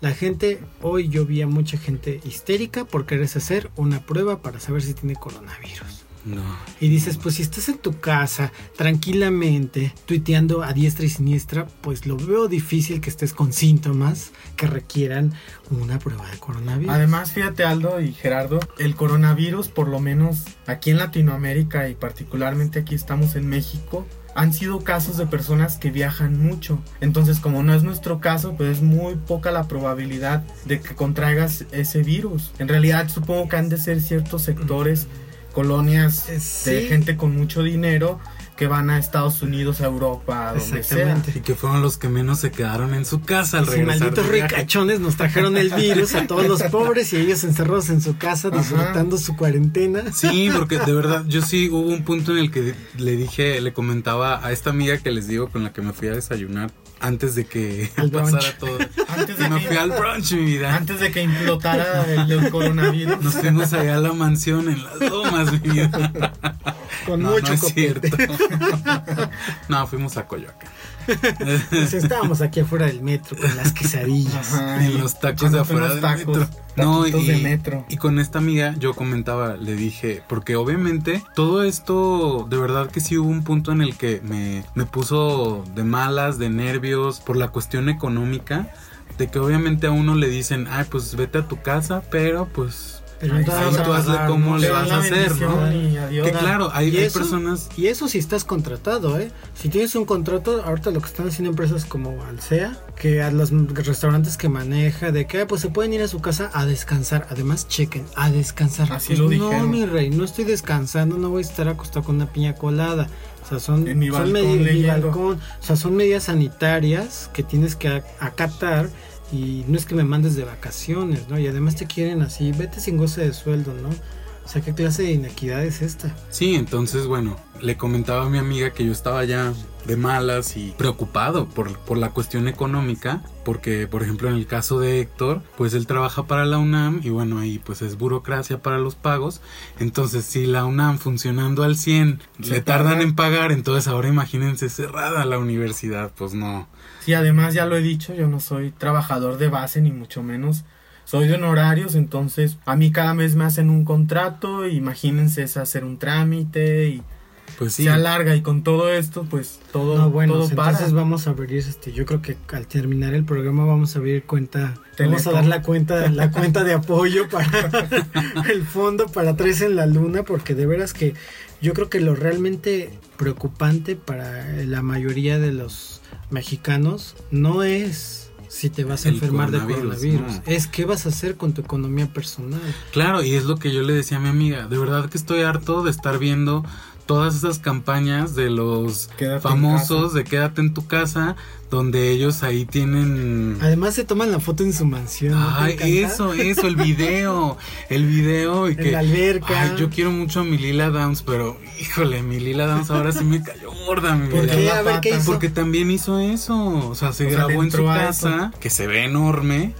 la gente, hoy yo vi a mucha gente histérica por quererse hacer una prueba para saber si tiene coronavirus. No. Y dices, pues si estás en tu casa tranquilamente, tuiteando a diestra y siniestra, pues lo veo difícil que estés con síntomas que requieran una prueba de coronavirus. Además, fíjate Aldo y Gerardo, el coronavirus, por lo menos aquí en Latinoamérica y particularmente aquí estamos en México, han sido casos de personas que viajan mucho. Entonces, como no es nuestro caso, pues es muy poca la probabilidad de que contraigas ese virus. En realidad, supongo que han de ser ciertos sectores, colonias Eh, de sí. gente con mucho dinero que van a Estados Unidos, a Europa, a donde sea. Exactamente. Y que fueron los que menos se quedaron en su casa al Sí, regresar malditos de viaje. ricachones nos trajeron el virus a todos los pobres y ellos encerrados en su casa Ajá. disfrutando su cuarentena. Sí, porque de verdad, yo sí hubo un punto en el que le dije, le comentaba a esta amiga que les digo con la que me fui a desayunar antes de que Al pasara todo. Antes de me que- fui al brunch, mi vida. Antes de que implotara el, el coronavirus. Nos fuimos allá a la mansión en las lomas, mi vida. Con No, mucho no es cierto. No, fuimos a Coyoacán. Pues estábamos aquí afuera del metro con las quesadillas. Ajá, En y los tacos de afuera del tacos, metro. No, y, de metro. y con esta amiga yo comentaba, le dije, porque obviamente todo esto, de verdad que sí hubo un punto en el que me, me puso de malas, de nervios, por la cuestión económica, de que obviamente a uno le dicen, ay, pues vete a tu casa, pero pues... Pero Ahí entonces tú hazle cómo le vas a hacer, ¿no? bendición y adiós. Que claro, hay, ¿Y hay eso? personas... Y eso si estás contratado, ¿eh? Si tienes un contrato, ahorita lo que están haciendo empresas como Alsea, que a los restaurantes que maneja, de que ah, pues se pueden ir a su casa a descansar. Además, chequen, a descansar. Así Pues lo no, dijeron. mi rey, no estoy descansando, no voy a estar acostado con una piña colada. O sea, son, En mi son balcón medi- mi leyendo. balcón. O sea, son medidas sanitarias que tienes que ac- acatar y no es que me mandes de vacaciones, ¿no? Y además te quieren así, vete sin goce de sueldo, ¿no? O sea, ¿qué clase de inequidad es esta? Sí, entonces, bueno, le comentaba a mi amiga que yo estaba ya de malas y preocupado por, por la cuestión económica, porque, por ejemplo, en el caso de Héctor, pues él trabaja para la UNAM y bueno, ahí pues es burocracia para los pagos. Entonces, si la UNAM funcionando al 100 Se le tardan tarda. en pagar, entonces ahora imagínense cerrada la universidad, pues no. Sí, además ya lo he dicho, yo no soy trabajador de base ni mucho menos. Soy de honorarios, entonces a mí cada mes me hacen un contrato, imagínense es hacer un trámite y Pues sí. se alarga y con todo esto pues todo, No, bueno, todo para. entonces vamos a abrir este, yo creo que al terminar el programa vamos a abrir cuenta, vamos a dar la cuenta, la cuenta de apoyo para el fondo para Tres en la Luna, porque de veras que yo creo que lo realmente preocupante para la mayoría de los mexicanos no es si te vas a El enfermar de coronavirus, no. es qué vas a hacer con tu economía personal. Claro, y es lo que yo le decía a mi amiga. De verdad que estoy harto de estar viendo todas esas campañas de los Quédate famosos de quédate en tu casa, donde ellos ahí tienen... Además se toman la foto en su mansión. ¿no te Ay, eso, eso, el video, el video y En que... la alberca. Ay, yo quiero mucho a mi Lila Downs, pero híjole, mi Lila Downs ahora sí me cayó gorda, mi ¿Por qué? la A ver qué pata. hizo. Porque también hizo eso, o sea, se O sea, grabó en su casa, que se ve enorme,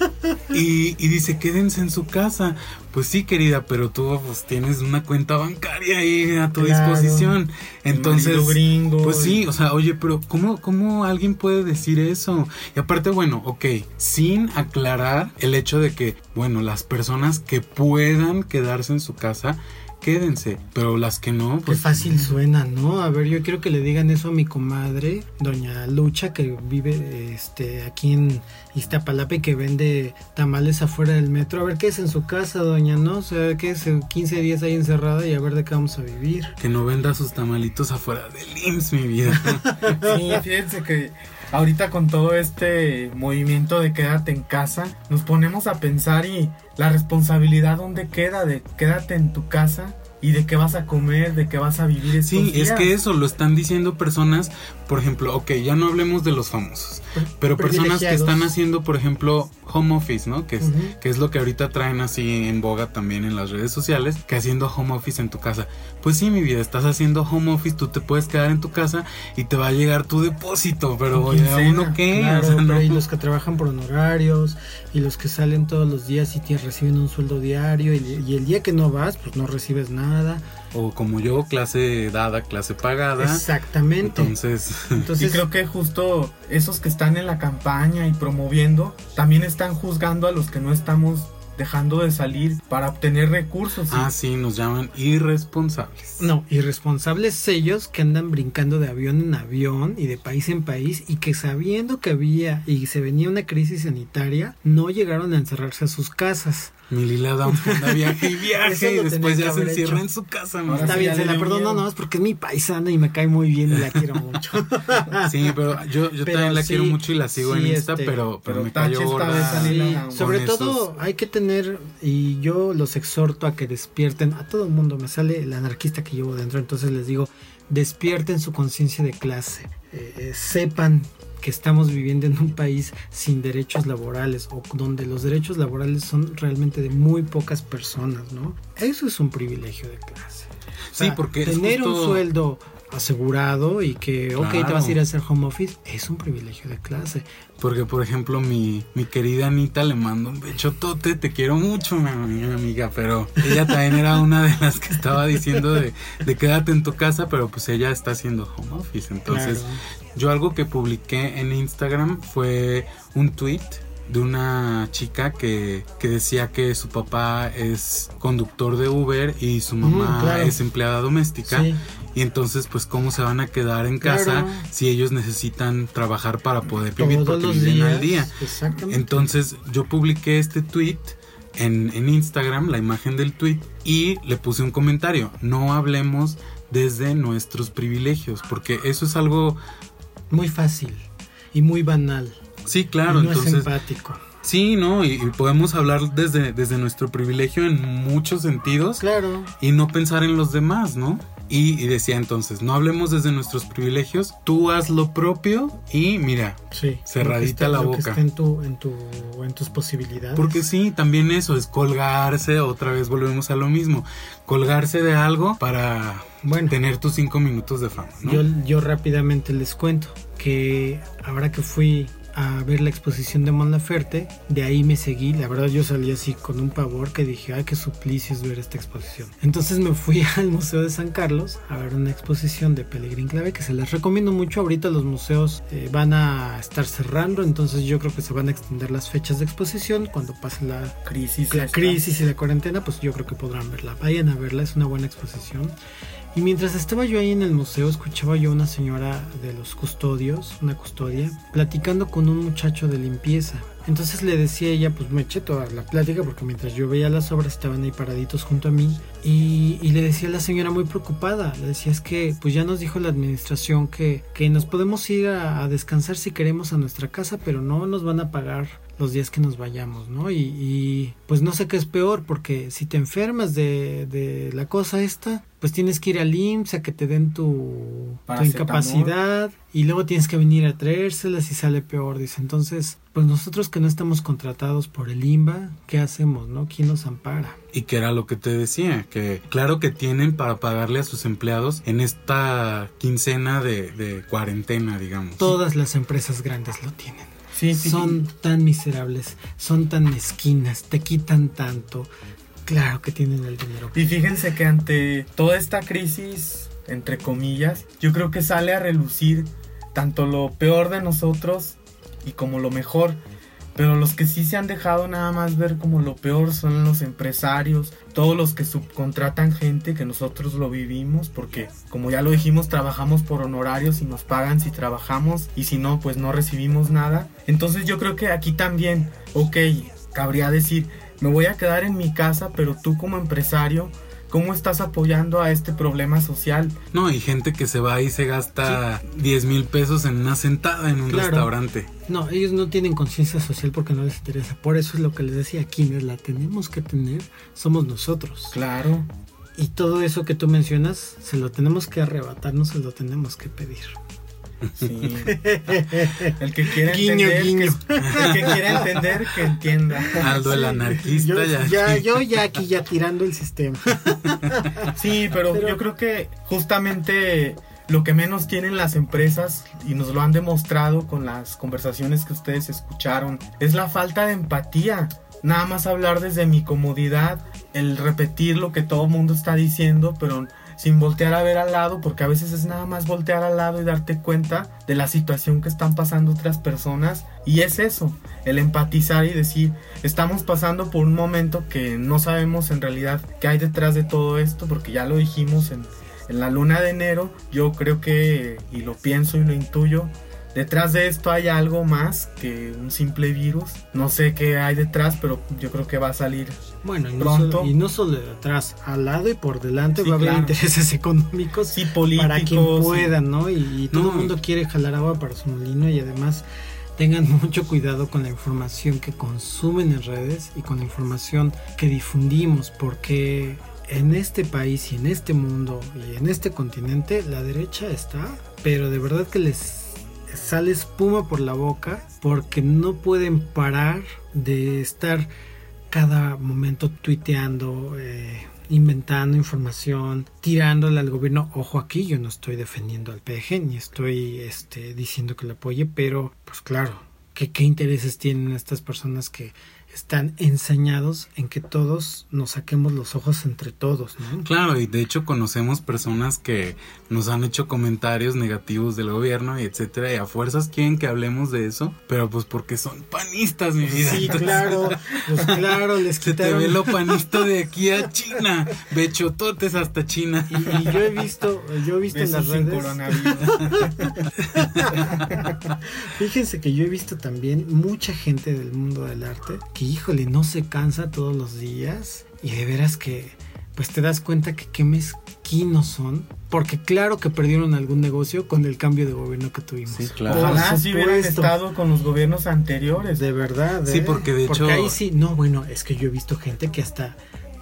y, y dice, quédense en su casa. Pues sí, querida, pero tú pues, tienes una cuenta bancaria ahí a tu Claro. disposición. Entonces, gringo pues sí, o sea, oye, pero ¿cómo, ¿cómo alguien puede decir eso? Y aparte, bueno, ok, sin aclarar el hecho de que, bueno, las personas que puedan quedarse en su casa, quédense. Pero las que no, Qué pues fácil suena, ¿no? A ver, yo quiero que le digan eso a mi comadre, doña Lucha, que vive este aquí en Iztapalapa y que vende tamales afuera del metro. A ver qué es en su casa, doña, ¿no? O sea, que es 15 días ahí encerrada y a ver de qué vamos a vivir. que no venda sus tamalitos afuera del IMSS, mi vida. Sí, fíjense que ahorita con todo este movimiento de quédate en casa, nos ponemos a pensar y la responsabilidad dónde queda de quédate en tu casa y de qué vas a comer, de qué vas a vivir estos Sí, es que eso lo están diciendo personas, por ejemplo, ok, ya no hablemos de los famosos, pero personas que están haciendo, por ejemplo, home office, ¿no? Que es, que es lo que ahorita traen así en boga también en las redes sociales, que haciendo home office en tu casa. Pues sí, mi vida, estás haciendo home office, tú te puedes quedar en tu casa y te va a llegar tu depósito, pero Tu oye, ¿a quincena, uno qué? Claro, O sea, no. y los que trabajan por honorarios y los que salen todos los días y te reciben un sueldo diario y, y el día que no vas, pues no recibes nada. O como yo, clase dada, clase pagada. Exactamente. Entonces, Entonces, y creo que justo esos que están en la campaña y promoviendo también están juzgando a los que no estamos dejando de salir para obtener recursos. ah, sí, nos llaman irresponsables. No, irresponsables ellos que andan brincando de avión en avión y de país en país y que sabiendo que había y se venía una crisis sanitaria, no llegaron a encerrarse a sus casas. Mi Lila da un fondo a viaje y viaje y después ya se encierra hecho. en su casa. Ahora Está sí bien, se la perdono miedo. no, es porque es mi paisana y me cae muy bien y la quiero mucho. Sí, pero yo, yo Pero también la sí, quiero mucho y la sigo sí, en Insta, este, pero, pero, pero me cayó gorda. sobre esos- todo hay que tener, y yo los exhorto a que despierten, a todo el mundo, me sale el anarquista que llevo dentro, entonces les digo, despierten su conciencia de clase, Eh, eh, sepan que estamos viviendo en un país sin derechos laborales o donde los derechos laborales son realmente de muy pocas personas, ¿no? Eso es un privilegio de clase. O Sí, porque tener un sueldo asegurado y que, ok, te Claro. vas a ir a hacer home office, es un privilegio de clase. Porque, por ejemplo, mi, mi querida Anita le mando un bechotote, te quiero mucho, mi amiga, amiga, pero ella también era una de las que estaba diciendo de, de quédate en tu casa, pero pues ella está haciendo home office. Entonces, Claro. yo algo que publiqué en Instagram fue un tweet de una chica que, que decía que su papá es conductor de Uber y su mamá Mm, claro. es empleada doméstica. Sí. Y entonces, pues, ¿cómo se van a quedar en Claro. casa si ellos necesitan trabajar para poder vivir? todos Porque los viven días. al día. Exactamente. Entonces, yo publiqué este tweet en, en Instagram, la imagen del tweet, y le puse un comentario. No hablemos desde nuestros privilegios, porque eso es algo. muy fácil y muy banal. Sí, claro, y no es entonces. empático. Sí, ¿no? Y, y podemos hablar desde, desde nuestro privilegio en muchos sentidos Claro. y no pensar en los demás, ¿no? Y, y decía entonces, no hablemos desde nuestros privilegios, tú haz lo propio y mira, Sí. Cerradita la boca. lo que esté en, tu, en, tu, en tus posibilidades. porque sí, también eso es colgarse, otra vez volvemos a lo mismo, colgarse de algo para Bueno, tener tus cinco minutos de fama, ¿no? yo, yo rápidamente les cuento que ahora que fui a ver la exposición de Mon Laferte, de ahí me seguí, la verdad yo salí así con un pavor que dije, ay, qué suplicio es ver esta exposición. Entonces me fui al Museo de San Carlos a ver una exposición de Pellegrín Clave que se les recomiendo mucho, ahorita los museos eh, van a estar cerrando, entonces yo creo que se van a extender las fechas de exposición cuando pase la crisis. la esta. crisis y la cuarentena, pues yo creo que podrán verla. Vayan a verla, es una buena exposición. Y mientras estaba yo ahí en el museo, escuchaba yo a una señora de los custodios, una custodia, platicando con un muchacho de limpieza. Entonces le decía ella, pues me eché toda la plática porque mientras yo veía las obras estaban ahí paraditos junto a mí y, le decía a la señora muy preocupada, le decía es que pues ya nos dijo la administración que, que nos podemos ir a descansar si queremos a nuestra casa, pero no nos van a pagar los días que nos vayamos, ¿no? Y, y, pues no sé qué es peor, porque si te enfermas de, de la cosa esta, pues tienes que ir al IMSS a que te den tu, incapacidad y luego tienes que venir a traérselas y sale peor, dice. Entonces, pues nosotros que no estamos contratados por el IMBA, ¿qué hacemos, no? ¿Quién nos ampara? Y que era lo que te decía, que claro que tienen para pagarle a sus empleados en esta quincena de, de cuarentena, digamos. Todas las empresas grandes lo tienen. Sí, sí. Son tan miserables, son tan mezquinas, te quitan tanto. Claro que tienen el dinero. Y fíjense que ante toda esta crisis, entre comillas, yo creo que sale a relucir tanto lo peor de nosotros y como lo mejor. Pero los que sí se han dejado nada más ver como lo peor son los empresarios, todos los que subcontratan gente que nosotros lo vivimos, porque como ya lo dijimos, trabajamos por honorarios y nos pagan si trabajamos y si no, pues no recibimos nada. Entonces yo creo que aquí también, ok, cabría decir, me voy a quedar en mi casa, pero tú como empresario, ¿Cómo estás apoyando a este problema social? No, hay gente que se va y se gasta 10 mil pesos en una sentada en un restaurante. No, ellos no tienen conciencia social porque no les interesa. Por eso es lo que les decía, quienes la tenemos que tener somos nosotros. Claro. Y todo eso que tú mencionas, se lo tenemos que arrebatar, no se lo tenemos que pedir. Sí. El que quiera entender, Que, el que quiera entender, que entienda. Aldo el anarquista yo, ya. ya. Yo ya aquí ya tirando el sistema. Sí, pero, yo creo que justamente lo que menos tienen las empresas, y nos lo han demostrado con las conversaciones que ustedes escucharon, es la falta de empatía. Nada más hablar desde mi comodidad, el repetir lo que todo el mundo está diciendo, pero sin voltear a ver al lado, porque a veces es nada más voltear al lado y darte cuenta de la situación que están pasando otras personas. Y es eso, el empatizar y decir, estamos pasando por un momento que no sabemos en realidad qué hay detrás de todo esto, porque ya lo dijimos en, en la luna de enero, yo creo que, y lo pienso y lo intuyo, detrás de esto hay algo más que un simple virus. No sé qué hay detrás, pero yo creo que va a salir bueno, y no pronto. Solo, y no solo detrás, al lado y por delante va a haber intereses económicos y políticos, para quien pueda, ¿no? Y, todo el mundo quiere jalar agua para su molino y además tengan mucho cuidado con la información que consumen en redes y con la información que difundimos, porque en este país y en este mundo y en este continente la derecha está, pero de verdad que les sale espuma por la boca porque no pueden parar de estar cada momento tuiteando, eh, inventando información, tirándole al gobierno. Ojo aquí, yo no estoy defendiendo al PG ni estoy este, diciendo que lo apoye, pero pues claro, ¿qué, qué intereses tienen estas personas que están enseñados en que todos nos saquemos los ojos entre todos, ¿no? Claro, y de hecho conocemos personas que nos han hecho comentarios negativos del gobierno y etcétera, y a fuerzas quieren que hablemos de eso, pero pues porque son panistas, mi vida. Sí, claro, pues claro, les quitaron. Se te ve lo panista de aquí a China, bechototes hasta China. Y, yo he visto, yo he visto en las redes. Fíjense que yo he visto también mucha gente del mundo del arte que híjole, no se cansa todos los días y de veras que pues te das cuenta que qué mezquinos son, porque claro que perdieron algún negocio con el cambio de gobierno que tuvimos. Sí, claro. Ojalá si hubieran estado con los gobiernos anteriores. De verdad. Sí, ¿eh? porque de porque hecho... ahí sí, no, bueno, es que yo he visto gente que hasta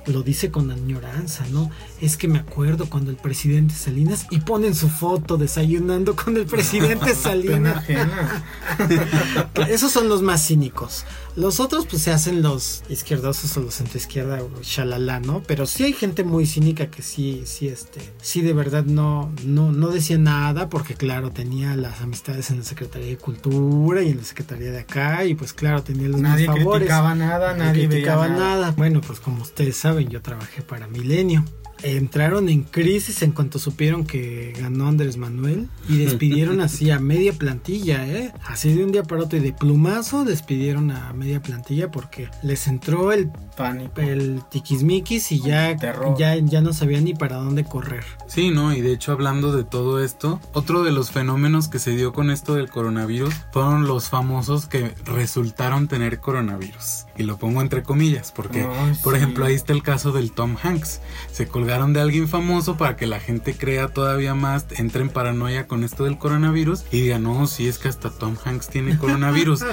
lo dice con añoranza, ¿no? Es que me acuerdo cuando el presidente Salinas y ponen su foto desayunando con el presidente Salinas. Esos son los más cínicos. Los otros pues se hacen los izquierdosos o los centroizquierda o shalala, ¿no? Pero sí hay gente muy cínica que sí, sí, este, sí de verdad no, no, no decía nada porque claro, tenía las amistades en la Secretaría de Cultura y en la Secretaría de acá y pues claro, tenía los nadie favores. Nadie criticaba nada, nadie criticaba nada. nada. Bueno, pues como ustedes saben, yo trabajé para Milenio entraron en crisis en cuanto supieron que ganó Andrés Manuel y despidieron así a media plantilla, ¿eh? Así de un día para otro y de plumazo despidieron a media plantilla porque les entró el pánico, el tiquismiquis y ya, ya, ya no sabían ni para dónde correr. Sí, ¿no? Y de hecho hablando de todo esto, otro de los fenómenos que se dio con esto del coronavirus fueron los famosos que resultaron tener coronavirus. Y lo pongo entre comillas porque, por sí. ejemplo, ahí está el caso del Tom Hanks. Se colgaron de alguien famoso para que la gente crea todavía más, entre en paranoia con esto del coronavirus y digan, no, sí es que hasta Tom Hanks tiene coronavirus.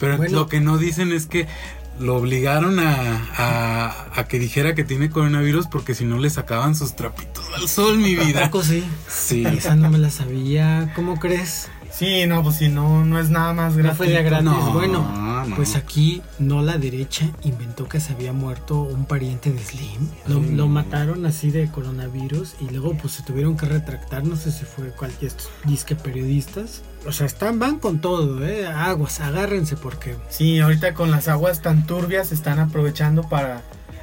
Pero Bueno. lo que no dicen es que lo obligaron a, a, a que dijera que tiene coronavirus porque si no le sacaban sus trapitos al sol, mi ¿A vida. poco sí? Sí. Esa no me la sabía. ¿Cómo crees? Sí, no, pues si no, no es nada más No fue de gratis. No, bueno, no. pues aquí no la derecha inventó que se había muerto un pariente de Slim. Lo, Mm. lo mataron así de coronavirus y luego pues se tuvieron que retractar. No sé si fue cualquier disque periodistas. O sea, están, van con todo, ¿eh? Aguas, agárrense porque... Sí, ahorita con las aguas tan turbias están aprovechando para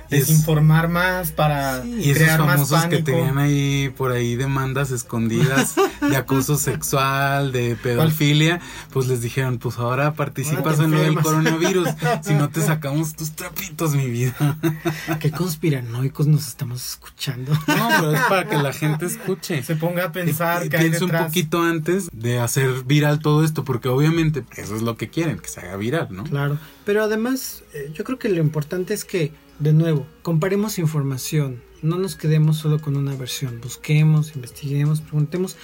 desinformar más, para y esos crear más famosos que pánico. tenían ahí por ahí demandas escondidas de acoso sexual, de pedofilia, pues les dijeron, pues ahora participas Ahora en lo del coronavirus, si no te sacamos tus trapitos, mi vida. Qué conspiranoicos nos estamos escuchando. No, pero es para que la gente escuche. Se ponga a pensar Y- y que piense un poquito antes de hacer viral todo esto, porque obviamente eso es lo que quieren, que se haga viral, ¿no? Claro, pero además eh, yo creo que lo importante es que, de nuevo, comparemos información, no nos quedemos solo con una versión, busquemos, investiguemos, preguntemos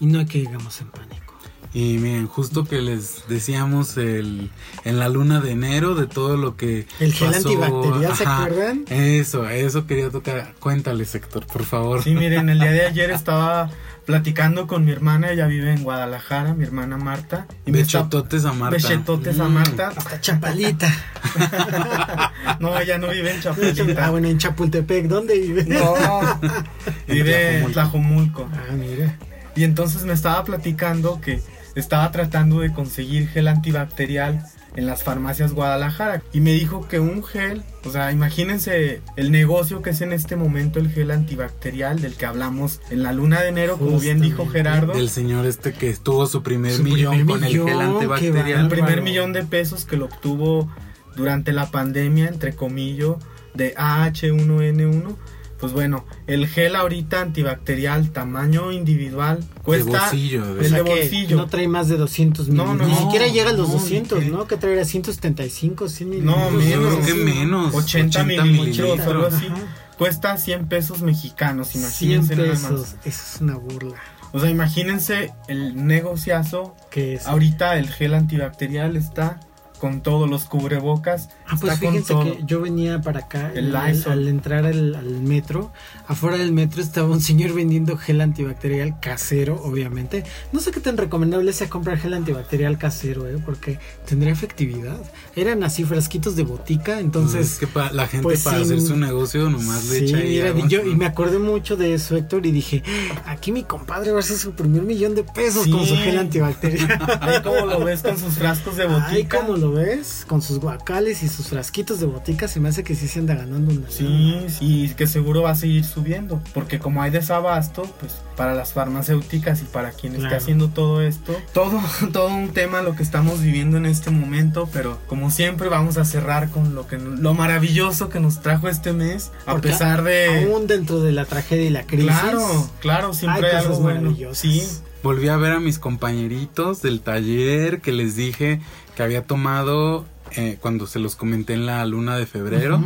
y no hay que llegamos en pánico. Y miren, justo que les decíamos el, en la luna de enero de todo lo que El gel pasó. antibacterial, ¿se Ajá, acuerdan? Eso, eso quería tocar. Cuéntales, Héctor, por favor. Sí, miren, el día de ayer estaba platicando con mi hermana, ella vive en Guadalajara, mi hermana Marta. Y Bechetotes a Marta. Bechetotes a Mm. Marta. Hasta Chapalita. No, ella no vive en ah, Chapultepec. bueno, en Chapultepec, ¿dónde vive? No, vive en Tlajomulco. Tlajomulco. Ah, mira. Y entonces me estaba platicando que estaba tratando de conseguir gel antibacterial en las farmacias Guadalajara. Y me dijo que un gel, o sea, imagínense el negocio que es en este momento el gel antibacterial del que hablamos en la luna de enero, como bien dijo. Gerardo. Del señor este que tuvo su primer Su millón primer con millón, el gel antibacterial. El primer millón de pesos que lo obtuvo durante la pandemia, entre comillas, de AH1N1. Pues bueno, el gel ahorita antibacterial tamaño individual de cuesta bolsillo. de- el O sea de bolsillo. No trae más de 200 mil. No, no, Ni no. siquiera llega a los No, 200, ni que- ¿no? Que traerá 175, 100 mil. No, Yo menos. creo que menos. 80 mililitros, algo así. Ajá. Cuesta 100 pesos mexicanos, 100 imagínense nada más. Eso es una burla. O sea, imagínense el negociazo. Que es? Ahorita el gel antibacterial está con todos los cubrebocas. Ah, pues fíjense que yo venía para acá El y al, entrar al, al metro, afuera del metro estaba un señor vendiendo gel antibacterial casero, obviamente. No sé qué tan recomendable sea comprar gel antibacterial casero, ¿eh? porque tendría efectividad. Eran así frasquitos de botica, entonces... es que pa- la gente pues, para sin- hacer su negocio nomás le Sí, echa ahí mira, agua. yo, y me acordé mucho de eso, Héctor, y dije, aquí mi compadre va a hacer su primer millón de pesos con su gel antibacterial. Ahí como lo ves con sus frascos de botica. Ay, ¿cómo lo ves? Con sus guacales y sus frasquitos de botica, se me hace que sí se anda ganando una. Sí, sí, y que seguro va a seguir subiendo, porque como hay desabasto, pues para las farmacéuticas y para quien esté Claro. haciendo todo esto, todo, todo un tema lo que estamos viviendo en este momento, pero como siempre vamos a cerrar con lo que lo maravilloso que nos trajo este mes, a Porque pesar de Aún dentro de la tragedia y la crisis. claro, claro, siempre hay hay algo bueno. Sí, Volví a ver a mis compañeritos del taller que les dije que había tomado eh, cuando se los comenté en la luna de febrero.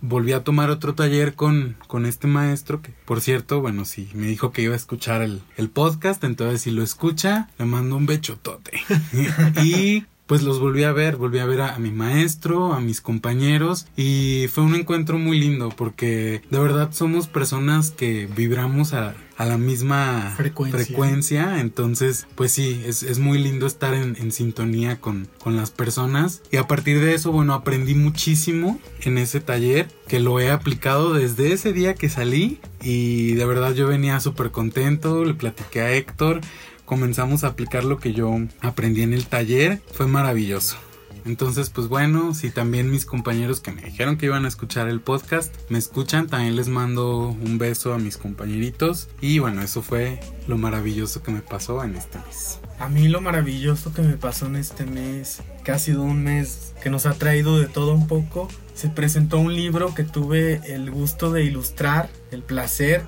Volví a tomar otro taller con, con este maestro que, por cierto, bueno, sí, me dijo que iba a escuchar el, el podcast, entonces si lo escucha, le mando un bechotote. y pues los volví a ver, volví a ver a, a mi maestro, a mis compañeros y fue un encuentro muy lindo porque de verdad somos personas que vibramos a, a la misma Frecuencia. frecuencia, entonces pues sí, es, es muy lindo estar en, en sintonía con, con las personas y a partir de eso, bueno, aprendí muchísimo en ese taller que lo he aplicado desde ese día que salí y de verdad yo venía súper contento, le platiqué a Héctor, comenzamos a aplicar lo que yo aprendí en el taller, fue maravilloso. Entonces, pues bueno, si también mis compañeros que me dijeron que iban a escuchar el podcast me escuchan, también les mando un beso a mis compañeritos. Y bueno, eso fue lo maravilloso que me pasó en este mes. A mí lo maravilloso que me pasó en este mes, que ha sido un mes que nos ha traído de todo un poco, se presentó un libro que tuve el gusto de ilustrar, el placer,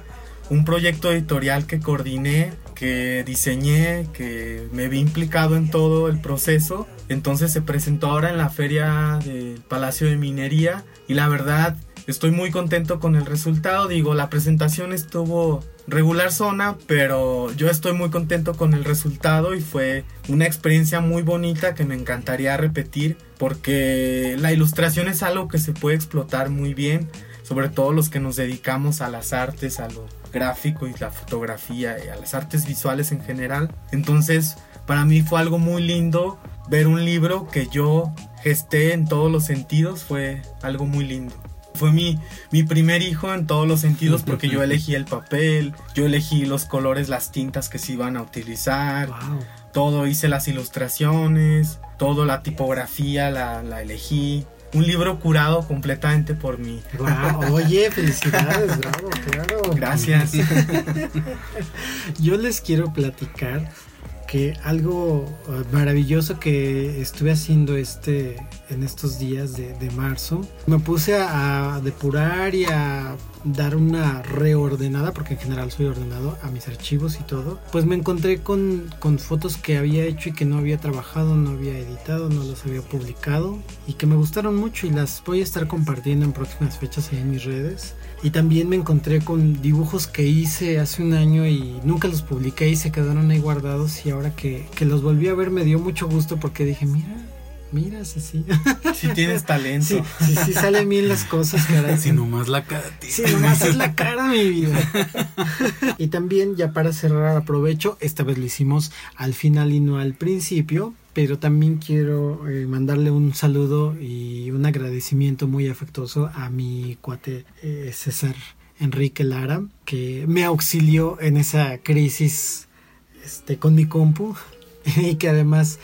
un proyecto editorial que coordiné, que diseñé, que me vi implicado en todo el proceso. Entonces se presentó ahora en la feria del Palacio de Minería y la verdad estoy muy contento con el resultado. Digo, la presentación estuvo regular zona, pero yo estoy muy contento con el resultado y fue una experiencia muy bonita que me encantaría repetir porque la ilustración es algo que se puede explotar muy bien, sobre todo los que nos dedicamos a las artes, a lo gráfico y la fotografía y a las artes visuales en general. Entonces, para mí fue algo muy lindo ver un libro que yo gesté en todos los sentidos, fue algo muy lindo. Fue mi, mi primer hijo en todos los sentidos porque yo elegí el papel, yo elegí los colores, las tintas que se iban a utilizar, Wow. todo hice las ilustraciones, todo la tipografía la, la elegí. un libro curado completamente por mí. Guau, oye, felicidades, bravo, claro. Gracias. Yo les quiero platicar algo eh, maravilloso que estuve haciendo este en estos días de, marzo, me puse a, a depurar y a dar una reordenada, porque en general soy ordenado a mis archivos y todo, pues me encontré con, con fotos que había hecho y que no había trabajado, no había editado, no las había publicado y que me gustaron mucho y las voy a estar compartiendo en próximas fechas ahí en mis redes. Y también me encontré con dibujos que hice hace un año y nunca los publiqué y se quedaron ahí guardados y ahora que, que los volví a ver me dio mucho gusto porque dije, mira, mira, sí, sí. Si tienes talento. Sí, sí, sí salen bien las cosas, caray. Si nomás la cara. Sí, nomás es la cara, mi vida. y también, ya para cerrar, aprovecho, esta vez lo hicimos al final y no al principio, pero también quiero eh, mandarle un saludo y un agradecimiento muy afectuoso a mi cuate eh, César Enrique Lara, que me auxilió en esa crisis este, con mi compu y que además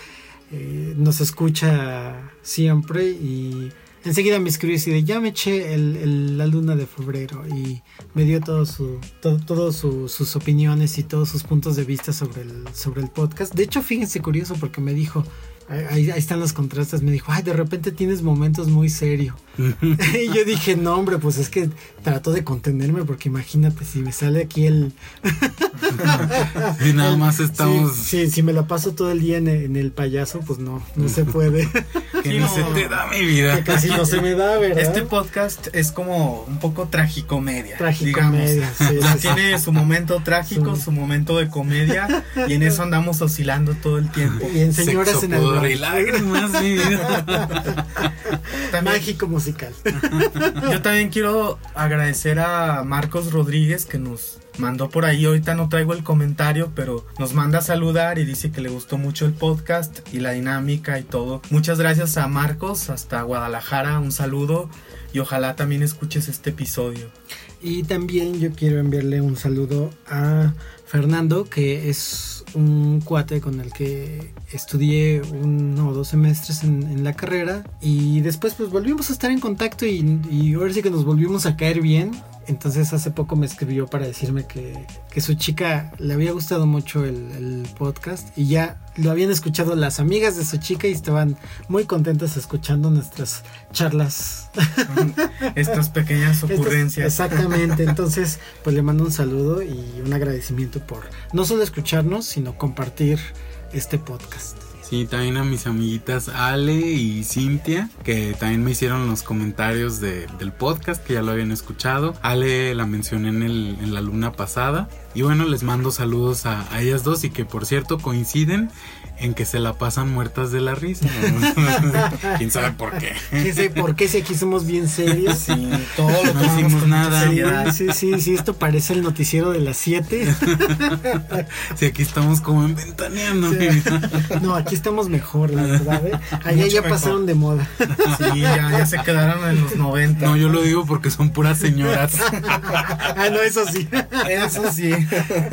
eh, nos escucha siempre y enseguida me escribió y de ya me eché el, el- la luna de febrero y me dio todo su, todo, todo su- sus opiniones y todos sus puntos de vista sobre el, sobre el podcast. De hecho, fíjense curioso porque me dijo, ahí, ahí están los contrastes, me dijo, ay, de repente tienes momentos muy serios. y yo dije, no, hombre, pues es que trato de contenerme porque imagínate si me sale aquí el... Y nada más estamos. Sí, sí, si me la paso todo el día en el, en el payaso, pues no, no se puede. Que no. se te da mi vida. Que casi no se me da, ¿verdad? Este podcast es como un poco tragicomedia. Tragicomedia, sí, digamos. O sea, sí, sí. tiene su momento trágico, Sí. su momento de comedia y en eso andamos oscilando todo el tiempo. Y en señoras Sexo, en el y lágrimas, mi vida. También, Mágico musical. yo también quiero agradecer a Marcos Rodríguez que nos mandó por ahí, ahorita no traigo el comentario, pero nos manda a saludar y dice que le gustó mucho el podcast y la dinámica y todo. Muchas gracias a Marcos, hasta Guadalajara, un saludo y ojalá también escuches este episodio. Y también yo quiero enviarle un saludo a Fernando, que es un cuate con el que estudié uno o dos semestres en, la carrera. Y después pues volvimos a estar en contacto y, y ahora sí que nos volvimos a caer bien. Entonces hace poco me escribió para decirme que, que su chica le había gustado mucho el, el podcast y ya lo habían escuchado las amigas de su chica y estaban muy contentas escuchando nuestras charlas Estas pequeñas estas- ocurrencias. exactamente. Entonces, pues le mando un saludo y un agradecimiento por no solo escucharnos, sino compartir este podcast. Sí, también a mis amiguitas Ale y Cintia, que también me hicieron los comentarios de- del podcast, que ya lo habían escuchado. Ale la mencioné en la luna pasada. Y bueno, les mando saludos a, a ellas dos y que por cierto coinciden en que se la pasan muertas de la risa. ¿Quién sabe por qué? ¿Qué sé por qué si aquí somos bien serios? Sí, todo lo No hicimos con nada. Sí, sí, sí, esto parece el noticiero de las 7. Si aquí estamos como en ventaneando. No, aquí estamos mejor, la verdad. ¿eh? Allá Mucho ya mejor. pasaron de moda. Sí, ya, ya se quedaron en los 90. No, yo lo digo porque son puras señoras. Ah, no, eso sí. Eso sí.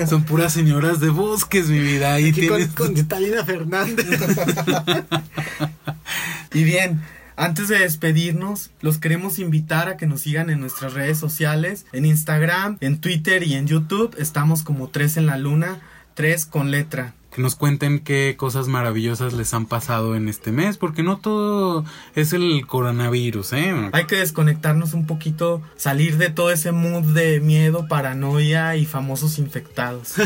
Son puras señoras de bosques, mi vida. Ahí Aquí con, tienes. con Talina Y bien, antes de despedirnos, los queremos invitar a que nos sigan en nuestras redes sociales, en Instagram, en Twitter y en YouTube. Estamos como tres en la luna, tres con letra. Que nos cuenten qué cosas maravillosas les han pasado en este mes, porque no todo es el coronavirus, ¿eh? Hay que desconectarnos un poquito, salir de todo ese mood de miedo, paranoia y famosos infectados.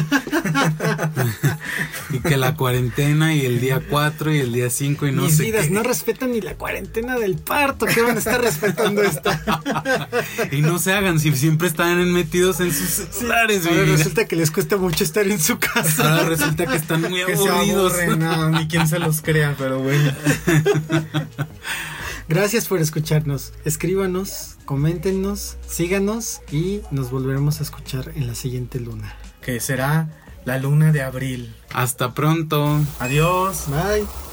Y que la cuarentena y el día 4 y el día 5 y no Mis sé vidas qué. no respetan ni la cuarentena del parto. ¿Qué van a estar respetando esta? Y no se hagan si siempre están metidos en sus celulares, Ahora vida. resulta que les cuesta mucho estar en su casa. Ahora resulta que están muy que se aburridos. aburren, no, ni quien se los crea, pero bueno. Gracias por escucharnos. Escríbanos, coméntenos, síganos y nos volveremos a escuchar en la siguiente luna. Que será la luna de abril. Hasta pronto. Adiós. Bye.